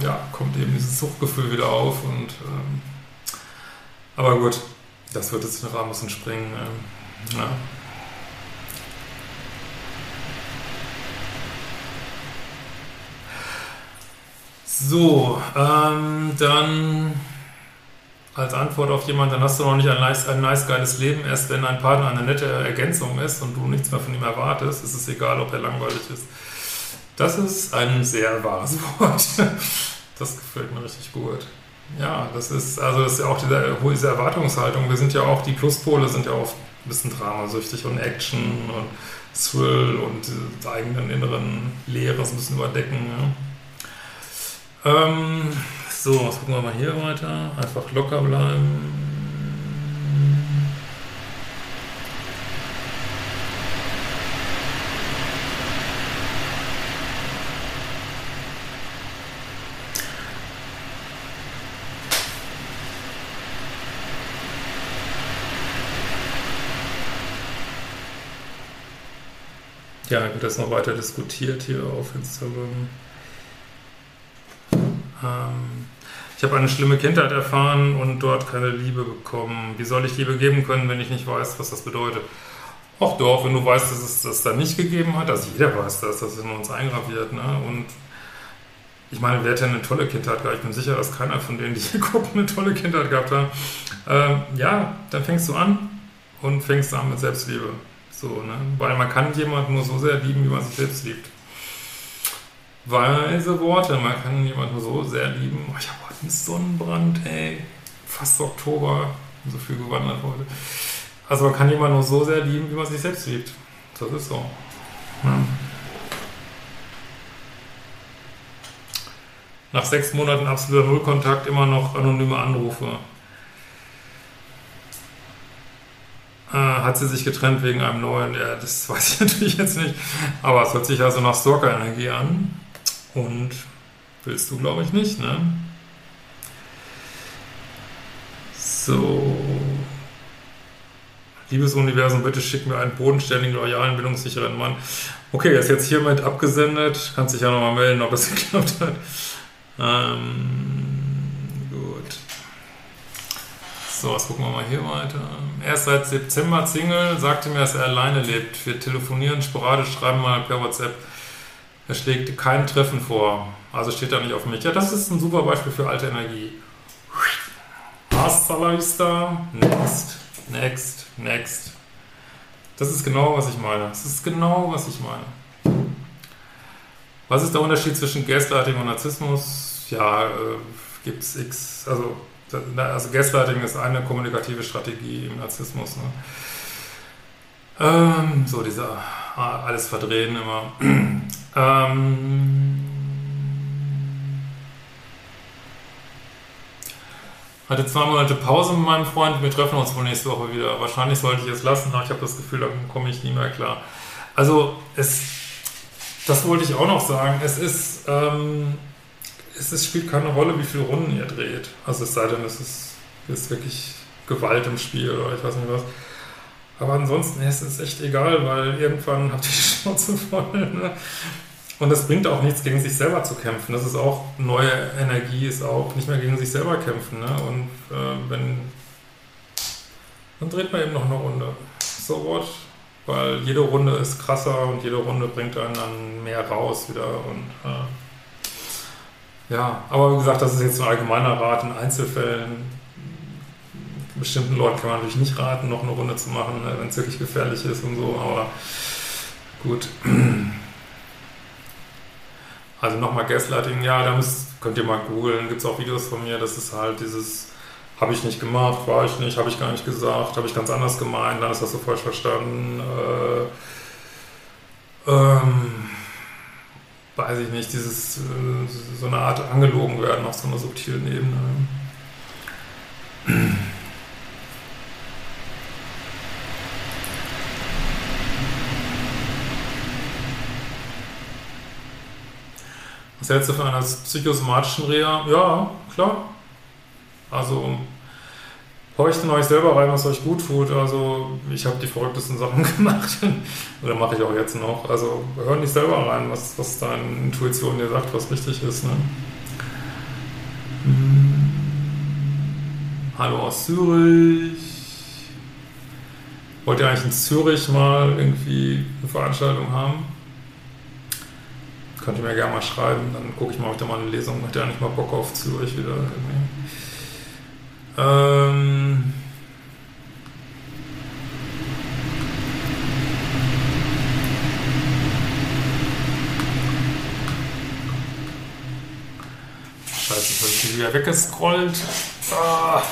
ja, kommt eben dieses Suchtgefühl wieder auf und ähm, aber gut, das wird jetzt den Rahmen bisschen springen. Ähm, ja. So, ähm, dann als Antwort auf jemanden, dann hast du noch nicht ein nice, ein nice geiles Leben. Erst wenn dein Partner eine nette Ergänzung ist und du nichts mehr von ihm erwartest, ist es egal, ob er langweilig ist. Das ist ein sehr wahres Wort. Das gefällt mir richtig gut. Ja, das ist, also das ist ja auch diese, diese Erwartungshaltung. Wir sind ja auch, die Pluspole sind ja oft ein bisschen dramasüchtig und Action und Thrill und die eigenen inneren Leere so ein bisschen überdecken. Ja. Ähm, so, was gucken wir mal hier weiter. Einfach locker bleiben. Ja, wird das noch weiter diskutiert hier auf Instagram. Ähm, ich habe eine schlimme Kindheit erfahren und dort keine Liebe bekommen. Wie soll ich Liebe geben können, wenn ich nicht weiß, was das bedeutet? Ach doch, wenn du weißt, dass es das da nicht gegeben hat, also jeder weiß das, das ist in uns eingraviert. Ne? Und ich meine, wer denn eine tolle Kindheit gehabt? Ich bin sicher, dass keiner von denen, die hier gucken, eine tolle Kindheit gehabt hat. Ähm, ja, dann fängst du an und fängst an mit Selbstliebe. So, ne? Weil man kann jemanden nur so sehr lieben, wie man sich selbst liebt weise Worte. Man kann jemanden so sehr lieben. Oh, ich habe heute einen Sonnenbrand, ey. Fast Oktober. So viel gewandert heute. Also man kann jemanden nur so sehr lieben, wie man sich selbst liebt. Das ist so. Ja. Nach sechs Monaten absoluter Nullkontakt immer noch anonyme Anrufe. Äh, hat sie sich getrennt wegen einem neuen? Ja, das weiß ich natürlich jetzt nicht. Aber es hört sich also nach Stalker-Energie an. Und willst du, glaube ich, nicht, ne? So. Liebes Universum, bitte schick mir einen bodenständigen, loyalen, bildungssicheren Mann. Okay, er ist jetzt hiermit abgesendet. Kannst dich ja nochmal melden, ob das geklappt hat. Ähm, gut. So, was gucken wir mal hier weiter. Er ist seit September Single, sagte mir, dass er alleine lebt. Wir telefonieren sporadisch, schreiben mal per WhatsApp. Er schlägt kein Treffen vor. Also steht er nicht auf mich. Ja, das ist ein super Beispiel für alte Energie. Hasta la vista. Next, next, next. Das ist genau, was ich meine. Das ist genau, was ich meine. Was ist der Unterschied zwischen Gaslighting und Narzissmus? Ja, äh, es x. Also, also Gaslighting ist eine kommunikative Strategie im Narzissmus. Ne? Ähm, so dieser ah, alles verdrehen immer. ähm, hatte zwei Monate Pause mit meinem Freund. Wir treffen uns wohl nächste Woche wieder. Wahrscheinlich sollte ich es lassen, aber ich habe das Gefühl, da komme ich nie mehr klar. Also es, das wollte ich auch noch sagen. Es ist, ähm, es ist, spielt keine Rolle, wie viele Runden ihr dreht. Also es sei denn, es ist, ist wirklich Gewalt im Spiel oder ich weiß nicht was. Aber ansonsten ist es echt egal, weil irgendwann habt ihr die Schnauze voll. Ne? Und es bringt auch nichts, gegen sich selber zu kämpfen. Das ist auch neue Energie, ist auch nicht mehr gegen sich selber kämpfen. Ne? Und äh, wenn. Dann dreht man eben noch eine Runde. So what? Weil jede Runde ist krasser und jede Runde bringt einen dann mehr raus wieder. Und äh, ja, aber wie gesagt, das ist jetzt ein allgemeiner Rat in Einzelfällen. Bestimmten Leuten kann man natürlich nicht raten, noch eine Runde zu machen, ne, wenn es wirklich gefährlich ist und so. Aber gut. Also nochmal Gaslighting, ja, da müsst, könnt ihr mal googeln, gibt es auch Videos von mir, das ist halt dieses, habe ich nicht gemacht, war ich nicht, habe ich gar nicht gesagt, habe ich ganz anders gemeint, dann ist das so falsch verstanden. Äh, ähm, weiß ich nicht, dieses, äh, so eine Art angelogen werden auf so einer subtilen Ebene. Was hältst du von einer psychosomatischen Reha? Ja, klar. Also horcht in euch selber rein, was euch gut tut. Also ich habe die verrücktesten Sachen gemacht. Oder mache ich auch jetzt noch. Also hör nicht selber rein, was, was deine Intuition dir sagt, was richtig ist. Ne? Hm. Hallo aus Zürich. Wollt ihr eigentlich in Zürich mal irgendwie eine Veranstaltung haben? könnt ihr mir gerne mal schreiben, dann gucke ich mal, ob ich mal eine Lesung hätte ja nicht mal Bock auf Zürich wieder. Ähm Scheiße, jetzt habe ich wieder weggescrollt. Ah.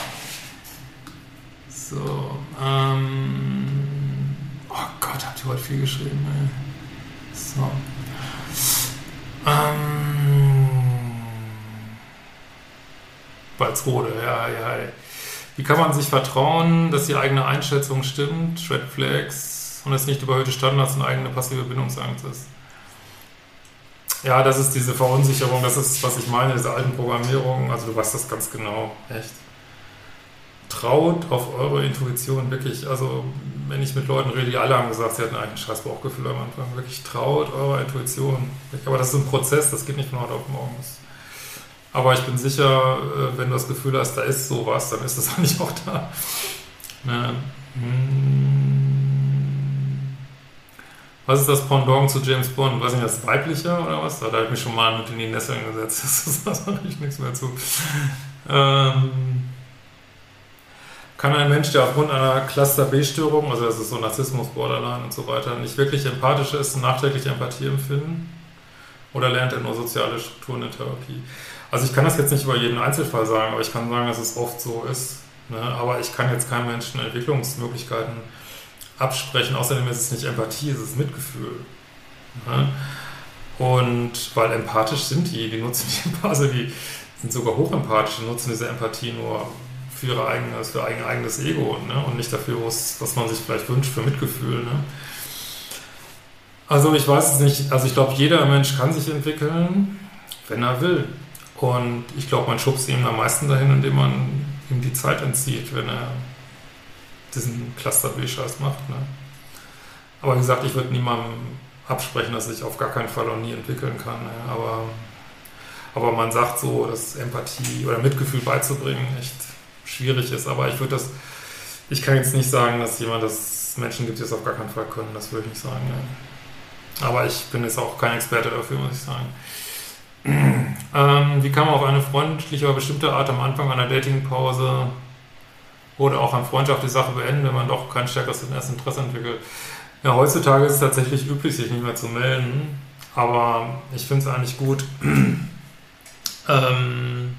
So, ähm. Oh Gott, habt ihr heute viel geschrieben, ey. So. Ähm, Walzrode, ja, ja. Wie kann man sich vertrauen, dass die eigene Einschätzung stimmt, Red Flags und es nicht überhöhte Standards und eigene passive Bindungsangst ist? Ja, das ist diese Verunsicherung, das ist, was ich meine, diese alten Programmierungen. Also du weißt das ganz genau, echt traut auf eure Intuition wirklich. Also, wenn ich mit Leuten rede, die alle haben gesagt, sie hatten eigentlich ein scheiß Bauchgefühl am Anfang. Wirklich traut eurer Intuition. Aber das ist ein Prozess, das geht nicht von heute auf morgen. Aber ich bin sicher, äh, wenn du das Gefühl hast, da ist sowas, dann ist das eigentlich auch da. Ne? Was ist das Pendant zu James Bond? Weiß nicht, das weibliche oder was? Da habe ich mich schon mal mit in die Nesseln gesetzt. Da sage ich nichts mehr zu. Ähm, kann ein Mensch, der aufgrund einer Cluster B-Störung, also das ist so Narzissmus, Borderline und so weiter, nicht wirklich empathisch ist, nachträglich Empathie empfinden? Oder lernt er nur soziale Strukturen in Therapie? Also ich kann das jetzt nicht über jeden Einzelfall sagen, aber ich kann sagen, dass es oft so ist. Ne? Aber ich kann jetzt keinem Menschen Entwicklungsmöglichkeiten absprechen. Außerdem ist es nicht Empathie, es ist Mitgefühl. Ne? Und weil empathisch sind die, die nutzen die Empathie, also die sind sogar hochempathisch, die nutzen diese Empathie nur für, ihre eigenes, für ihr eigenes Ego ne? und nicht dafür, was man sich vielleicht wünscht, für Mitgefühl. Ne? Also ich weiß es nicht, also ich glaube, jeder Mensch kann sich entwickeln, wenn er will. Und ich glaube, man schubst ihm am meisten dahin, indem man ihm die Zeit entzieht, wenn er diesen Cluster B-Scheiß macht. Ne? Aber wie gesagt, ich würde niemandem absprechen, dass ich auf gar keinen Fall auch nie entwickeln kann. Ne? Aber, aber man sagt so, dass Empathie oder Mitgefühl beizubringen echt schwierig ist. Aber ich würde das, ich kann jetzt nicht sagen, dass jemand, dass Menschen gibt, die es auf gar keinen Fall können. Das würde ich nicht sagen. Ja. Aber ich bin jetzt auch kein Experte dafür, muss ich sagen. Ähm, wie kann man auf eine freundliche oder bestimmte Art am Anfang einer Datingpause oder auch an Freundschaft die Sache beenden, wenn man doch kein stärkeres Interesse entwickelt? Ja, heutzutage ist es tatsächlich üblich, sich nicht mehr zu melden. Aber ich finde es eigentlich gut, ähm,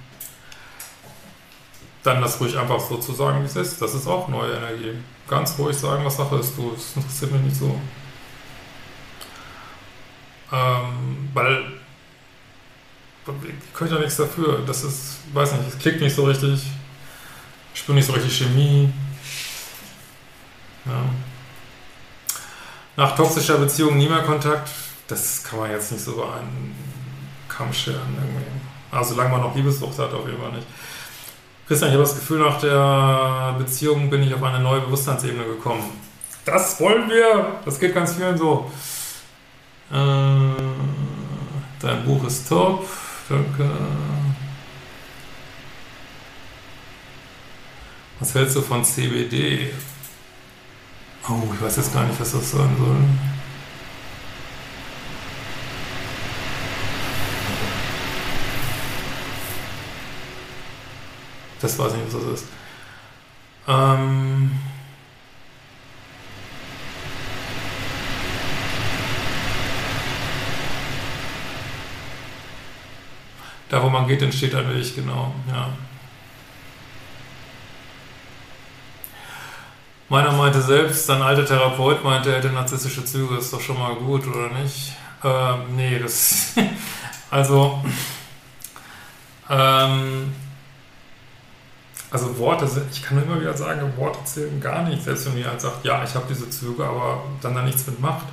dann das ruhig einfach so zu sagen, wie es ist. Das ist auch neue Energie. Ganz ruhig sagen, was Sache ist. Du, das interessiert mich nicht so. Ähm, weil ich könnte ja nichts dafür. Das ist, weiß nicht, es klickt nicht so richtig. Ich spüre nicht so richtig Chemie. Ja. Nach toxischer Beziehung nie mehr Kontakt. Das kann man jetzt nicht so über einen Kamm scheren. Irgendwie. Also solange man noch Liebessucht hat, auf jeden Fall nicht. Christian, ich habe das Gefühl, nach der Beziehung bin ich auf eine neue Bewusstseinsebene gekommen. das wollen wir. Das geht ganz vielen so. Äh, dein Buch ist top. Danke. Was hältst du von CBD? Oh, ich weiß jetzt gar nicht, was das sein soll. Das weiß ich nicht, was das ist. Ähm da, wo man geht, entsteht ein Weg, genau, ja. Meiner meinte selbst, sein alter Therapeut meinte, er hätte narzisstische Züge, ist doch schon mal gut, oder nicht? Ähm, nee, das. also. Ähm, also Worte, ich kann nur immer wieder sagen, Worte zählen gar nicht. Selbst wenn jemand sagt, ja, ich habe diese Züge, aber dann da nichts mitmacht.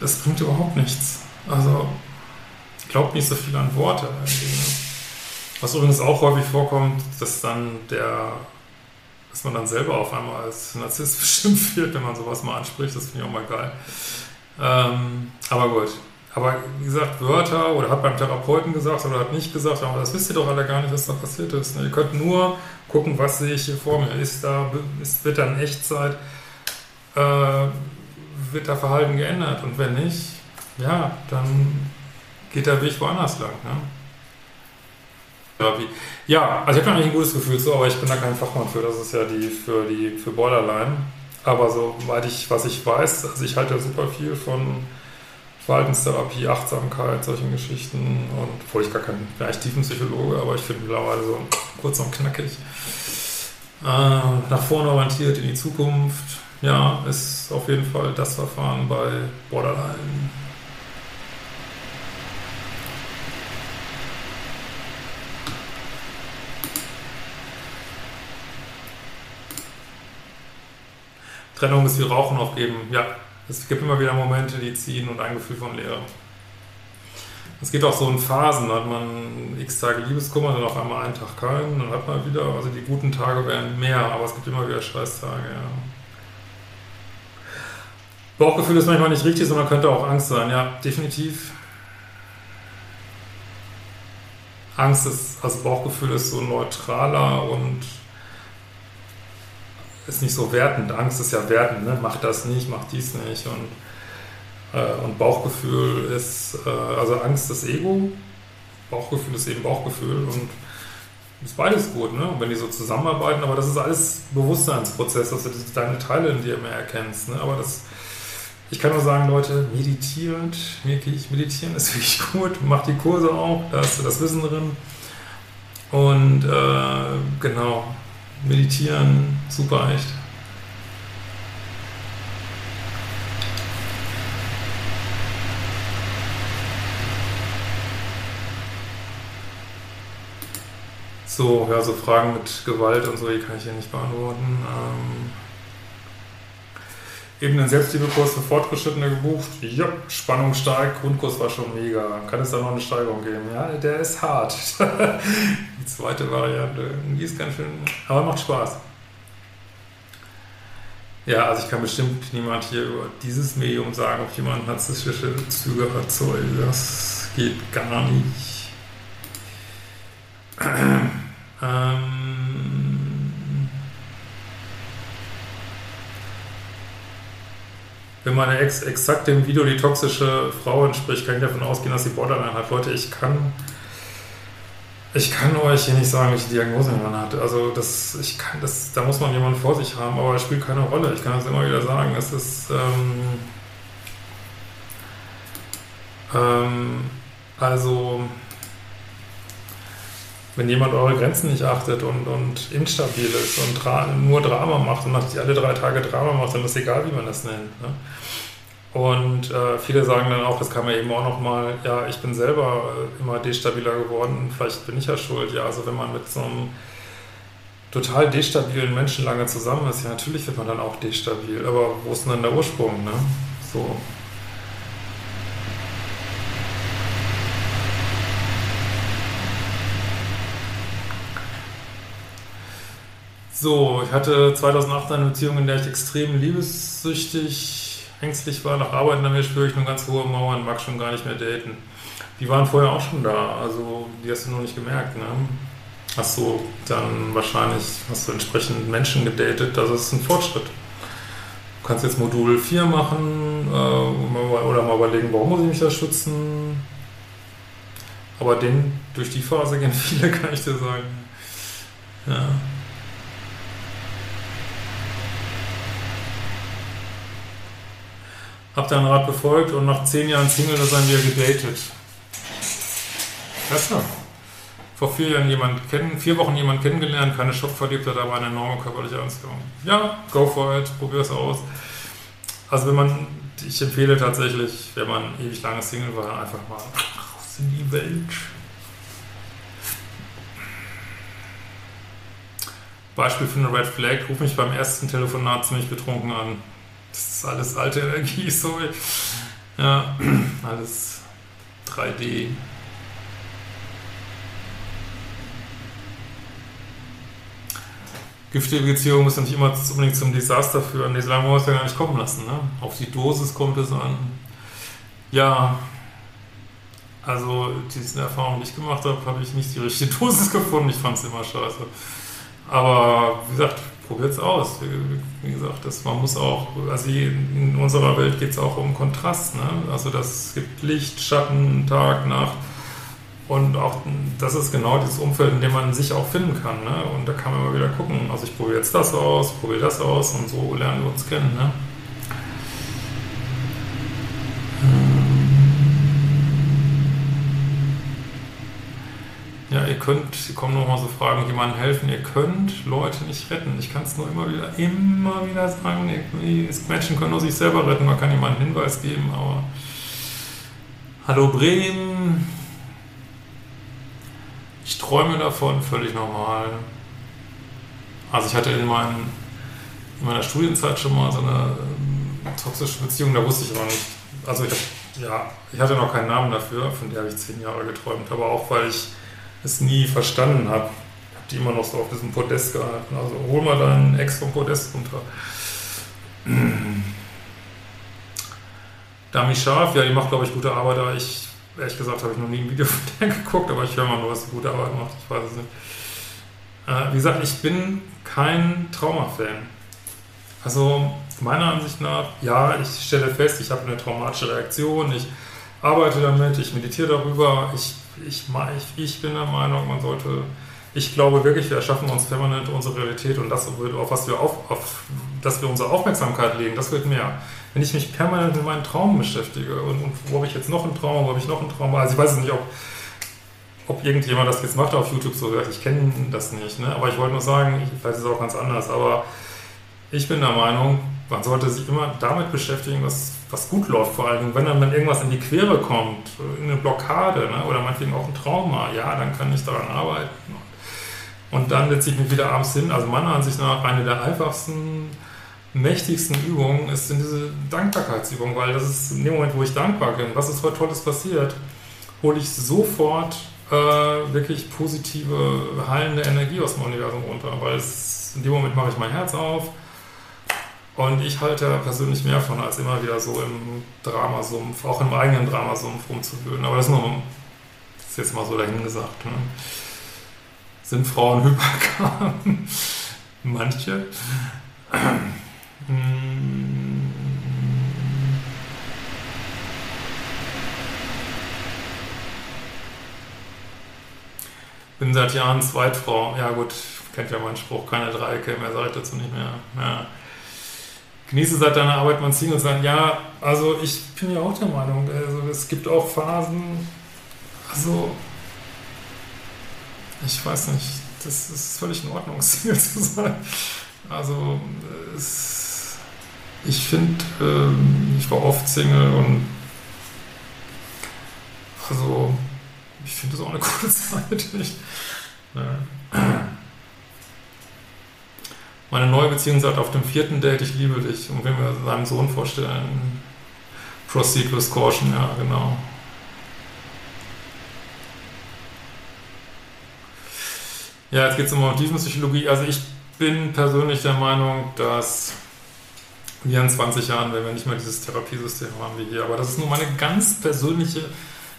Das bringt überhaupt nichts. Also glaubt nicht so viel an Worte. Was übrigens auch häufig vorkommt, dass dann der dass man dann selber auf einmal als Narzisst bestimmt wird, wenn man sowas mal anspricht. Das finde ich auch mal geil. Ähm, aber gut. Aber wie gesagt, Wörter oder hat beim Therapeuten gesagt oder hat nicht gesagt, aber das wisst ihr doch alle gar nicht, was da passiert ist. Ihr könnt nur gucken, was sehe ich hier vor mir. Ist da, ist, wird da in Echtzeit, äh, wird da Verhalten geändert und wenn nicht, ja, dann geht der Weg woanders lang. Ne? Ja, also ich habe eigentlich ein gutes Gefühl zu, aber ich bin da kein Fachmann für. Das ist ja die für die für Borderline. Aber soweit ich, was ich weiß, also ich halte super viel von Verhaltenstherapie, Achtsamkeit, solchen Geschichten. Und obwohl ich gar kein, bin eigentlich Tiefenpsychologe, aber ich finde mittlerweile so kurz und knackig. Äh, nach vorne orientiert in die Zukunft. Ja, ist auf jeden Fall das Verfahren bei Borderline. Trennung ist wie Rauchen aufgeben. Ja, es gibt immer wieder Momente, die ziehen und ein Gefühl von Leere. Es geht auch so in Phasen, da hat man x Tage Liebeskummer, dann auf einmal einen Tag keinen, dann hat man wieder, also die guten Tage werden mehr, aber es gibt immer wieder Scheißtage, ja. Bauchgefühl ist manchmal nicht richtig, sondern könnte auch Angst sein, ja, definitiv. Angst ist, also Bauchgefühl ist so neutraler und ist nicht so wertend. Angst ist ja wertend, ne? mach das nicht, mach dies nicht. Und, äh, und Bauchgefühl ist, äh, also Angst ist Ego, Bauchgefühl ist eben Bauchgefühl und ist beides gut, ne? Wenn die so zusammenarbeiten, aber das ist alles Bewusstseinsprozess, dass du deine Teile in dir mehr erkennst. Ne? Aber das, ich kann nur sagen, Leute, meditiert, wirklich, meditieren ist wirklich gut, mach die Kurse auch, da hast du das Wissen drin. Und äh, genau, meditieren, super echt. So, ja, so Fragen mit Gewalt und so, die kann ich hier nicht beantworten. Ähm, eben den Selbstliebekurs für Fortgeschrittene gebucht. Ja, Spannung steigt, Grundkurs war schon mega. Kann es da noch eine Steigerung geben? Ja, der ist hart. Die zweite Variante, die ist ganz schön, aber macht Spaß. Ja, also ich kann bestimmt niemand hier über dieses Medium sagen, ob jemand narzisstische Züge. Sorry, das geht gar nicht. ähm, wenn meine Ex exakt dem Video die toxische Frau entspricht, kann ich davon ausgehen, dass sie Borderline hat. Leute, ich kann ich kann euch hier nicht sagen, welche Diagnose man hat. Also das, ich kann das, da muss man jemanden vor sich haben, aber es spielt keine Rolle. Ich kann das immer wieder sagen. Es ist ähm, ähm, also wenn jemand eure Grenzen nicht achtet und, und instabil ist und dra nur Drama macht und alle drei Tage Drama macht, dann ist es egal, wie man das nennt. Ne? Und äh, viele sagen dann auch, das kam ja eben auch nochmal, ja, ich bin selber äh, immer destabiler geworden, vielleicht bin ich ja schuld. Ja, also wenn man mit so einem total destabilen Menschen lange zusammen ist, ja, natürlich wird man dann auch destabil. Aber wo ist denn dann der Ursprung, ne? So. So, ich hatte 2008 eine Beziehung, in der ich extrem liebessüchtig, ängstlich war. Nach Arbeiten an mir spüre ich eine ganz hohe Mauern, mag schon gar nicht mehr daten. Die waren vorher auch schon da, also die hast du noch nicht gemerkt. Ne? Hast du dann wahrscheinlich, hast du entsprechend Menschen gedatet, es ist ein Fortschritt. Du kannst jetzt Modul 4 machen äh, oder mal überlegen, warum muss ich mich da schützen. Aber den, durch die Phase gehen viele, kann ich dir sagen. Ja. Hab deinen Rat befolgt und nach zehn Jahren Single da sein wir gedatet. Besser. Vor vier Jahren jemand kennen, vier Wochen jemand kennengelernt, keine Schockverliebtheit, aber eine enorme körperliche Anziehung. Ja, go for it, probier es aus. Also wenn man, ich empfehle tatsächlich, wenn man ewig lange Single war, einfach mal raus in die Welt. Beispiel für eine Red Flag, ruf mich beim ersten Telefonat ziemlich betrunken an. Das ist alles alte Energie, sorry. Ja, alles 3D. Giftige Beziehungen müssen nicht immer unbedingt zum Desaster führen. Die lange muss ja gar nicht kommen lassen. Ne? Auf die Dosis kommt es an. Ja, also diese Erfahrung, die ich gemacht habe, habe ich nicht die richtige Dosis gefunden. Ich fand es immer scheiße. Aber wie gesagt, probiert es aus. Wie gesagt, das, man muss auch, also in unserer Welt geht es auch um Kontrast. Ne? Also das gibt Licht, Schatten, Tag, Nacht. Und auch das ist genau dieses Umfeld, in dem man sich auch finden kann. Ne? Und da kann man immer wieder gucken. Also ich probiere jetzt das aus, probiere das aus und so lernen wir uns kennen. Ne? Könnt, kommen nochmal so Fragen, jemandem helfen, ihr könnt Leute nicht retten. Ich kann es nur immer wieder, immer wieder sagen, Menschen können nur sich selber retten, man kann jemanden einen Hinweis geben, aber Hallo Bremen, ich träume davon, völlig normal. Also ich hatte in, meinen, in meiner Studienzeit schon mal so eine ähm, toxische Beziehung, da wusste ich aber nicht. Also ich, ja, ich hatte noch keinen Namen dafür, von der habe ich zehn Jahre geträumt, aber auch weil ich es nie verstanden habe. Ich habe die immer noch so auf diesem Podest gehalten. Also hol mal deinen Ex vom Podest runter. Dami Scharf, ja, die macht, glaube ich, gute Arbeit, aber ich, ehrlich gesagt, habe ich noch nie ein Video von der geguckt, aber ich höre mal nur, was sie gute Arbeit macht. Ich weiß es nicht. Äh, wie gesagt, ich bin kein Trauma-Fan. Also, meiner Ansicht nach, ja, ich stelle fest, ich habe eine traumatische Reaktion, ich arbeite damit, ich meditiere darüber, ich ich, ich, ich bin der Meinung, man sollte, ich glaube wirklich, wir erschaffen uns permanent unsere Realität und das, auf was wir auf, auf dass wir unsere Aufmerksamkeit legen, das wird mehr. Wenn ich mich permanent mit meinen Traum beschäftige und, und wo habe ich jetzt noch einen Traum, wo habe ich noch einen Traum, also ich weiß nicht, ob, ob irgendjemand das jetzt macht auf YouTube so, ich kenne das nicht, ne? aber ich wollte nur sagen, vielleicht ist es auch ganz anders, aber ich bin der Meinung, man sollte sich immer damit beschäftigen, was, was gut läuft. Vor allem, wenn dann irgendwas in die Quere kommt, eine Blockade ne, oder meinetwegen auch ein Trauma, ja, dann kann ich daran arbeiten. Und dann setze ich mich wieder abends hin. Also meiner Ansicht nach eine der einfachsten, mächtigsten Übungen ist diese Dankbarkeitsübung, weil das ist in dem Moment, wo ich dankbar bin, was ist heute Tolles passiert, hole ich sofort äh, wirklich positive, heilende Energie aus dem Universum runter, weil es, in dem Moment mache ich mein Herz auf, und ich halte persönlich mehr von, als immer wieder so im Dramasumpf, auch im eigenen Dramasumpf rumzuwühlen. Aber das ist, nur, das ist jetzt mal so dahingesagt. Ne? Sind Frauen hyperkam? Manche. Bin seit Jahren Zweitfrau. Ja gut, kennt ja meinen Spruch, keine Dreiecke, mehr sage ich dazu nicht mehr. Ja genieße seit deiner Arbeit mein Single sein. Ja, also ich bin ja auch der Meinung, also es gibt auch Phasen, also ich weiß nicht, das ist völlig in Ordnung, Single zu sein. Also es, ich finde, ähm, ich war oft Single und also ich finde das auch eine coole Zeit. Nicht? Ja. Meine neue Beziehung sagt auf dem vierten Date, ich liebe dich. Und wenn wir seinem Sohn vorstellen, Proceed with Caution, ja, genau. Ja, jetzt geht es um Tiefenpsychologie. Also ich bin persönlich der Meinung, dass wir in 20 Jahren, wenn wir nicht mehr dieses Therapiesystem haben wie hier, aber das ist nur meine ganz persönliche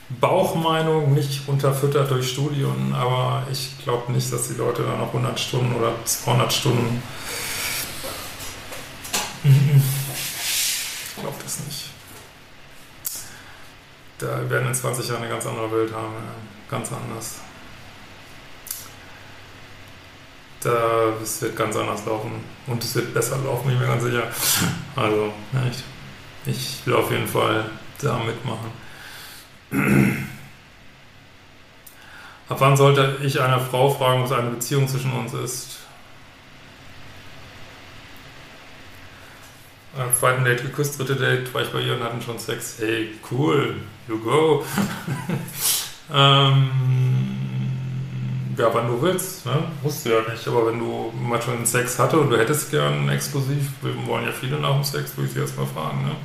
Bauchmeinung, nicht unterfüttert durch Studien, aber ich glaube nicht, dass die Leute dann noch 100 Stunden oder 200 Stunden. Ich glaube das nicht. Da werden in 20 Jahren eine ganz andere Welt haben, ganz anders. Da, es wird ganz anders laufen und es wird besser laufen, bin ich mir ganz sicher. Also, echt. Ich will auf jeden Fall da mitmachen. Ab wann sollte ich eine Frau fragen, was eine Beziehung zwischen uns ist? Am zweiten Date geküsst, dritte Date war ich bei ihr und hatten schon Sex. Hey, cool, you go. ähm, ja, wann du willst, ne? Du ja nicht. Aber wenn du mal schon Sex hatte und du hättest gern exklusiv, wir wollen ja viele nach dem Sex, würde ich sie erstmal fragen, ne?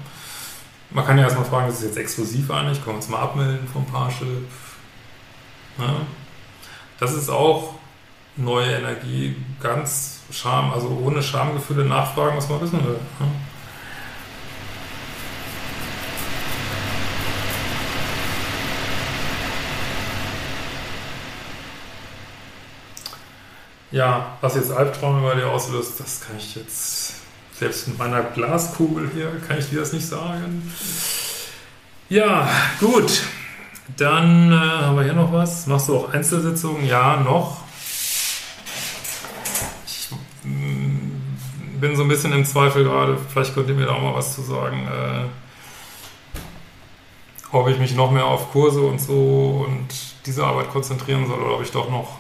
Man kann ja erstmal fragen, ist es jetzt exklusiv eigentlich? Können wir uns mal abmelden vom Parship? Ja. Das ist auch neue Energie, ganz Scham, also ohne Schamgefühle nachfragen, was man wissen will. Ja. Ja, was jetzt Albträume bei dir auslöst, das kann ich jetzt selbst mit meiner Glaskugel hier kann ich dir das nicht sagen. Ja, gut. Dann äh, haben wir hier noch was. Machst du auch Einzelsitzungen? Ja, noch. Ich mm, bin so ein bisschen im Zweifel gerade. Vielleicht könnt ihr mir da auch mal was zu sagen. Äh, ob ich mich noch mehr auf Kurse und so und diese Arbeit konzentrieren soll oder ob ich doch noch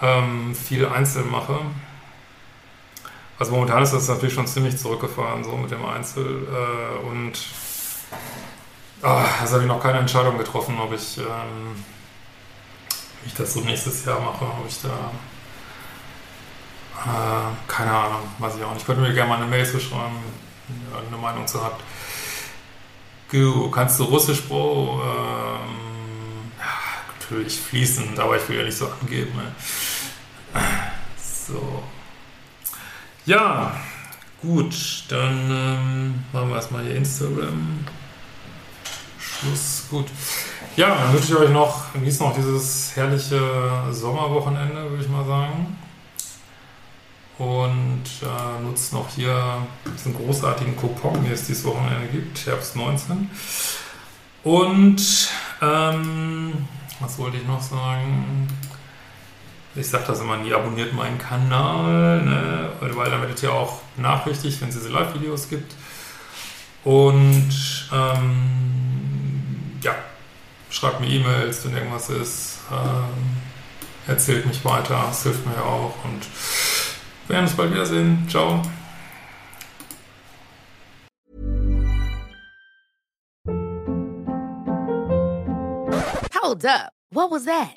ähm, viel einzeln mache. Also momentan ist das natürlich schon ziemlich zurückgefahren, so mit dem Einzel. Äh, und oh, also habe ich noch keine Entscheidung getroffen, ob ich, ähm, ich das so nächstes Jahr mache, ob ich da. Äh, keine Ahnung, weiß ich auch nicht. Ich könnte mir gerne mal eine Mail zu schreiben, wenn ihr eine Meinung zu habt. Du, kannst du Russisch, Bro? Ähm, ja, natürlich fließend, aber ich will ja nicht so angeben. Ne? So. Ja, gut, dann ähm, machen wir erstmal hier Instagram. Schluss, gut. Ja, dann wünsche ich euch noch, genießt noch dieses herrliche Sommerwochenende, würde ich mal sagen. Und äh, nutzt noch hier diesen großartigen Coupon, den es dieses Wochenende gibt, Herbst 19. Und ähm, was wollte ich noch sagen? Ich sage das immer nie, abonniert meinen Kanal, ne? weil dann werdet ihr auch nachrichtig, wenn es diese Live-Videos gibt. Und ähm, ja, schreibt mir E-Mails, wenn irgendwas ist. Ähm, erzählt mich weiter, es hilft mir auch. Und wir werden uns bald wiedersehen. Ciao. Hold up. What was that?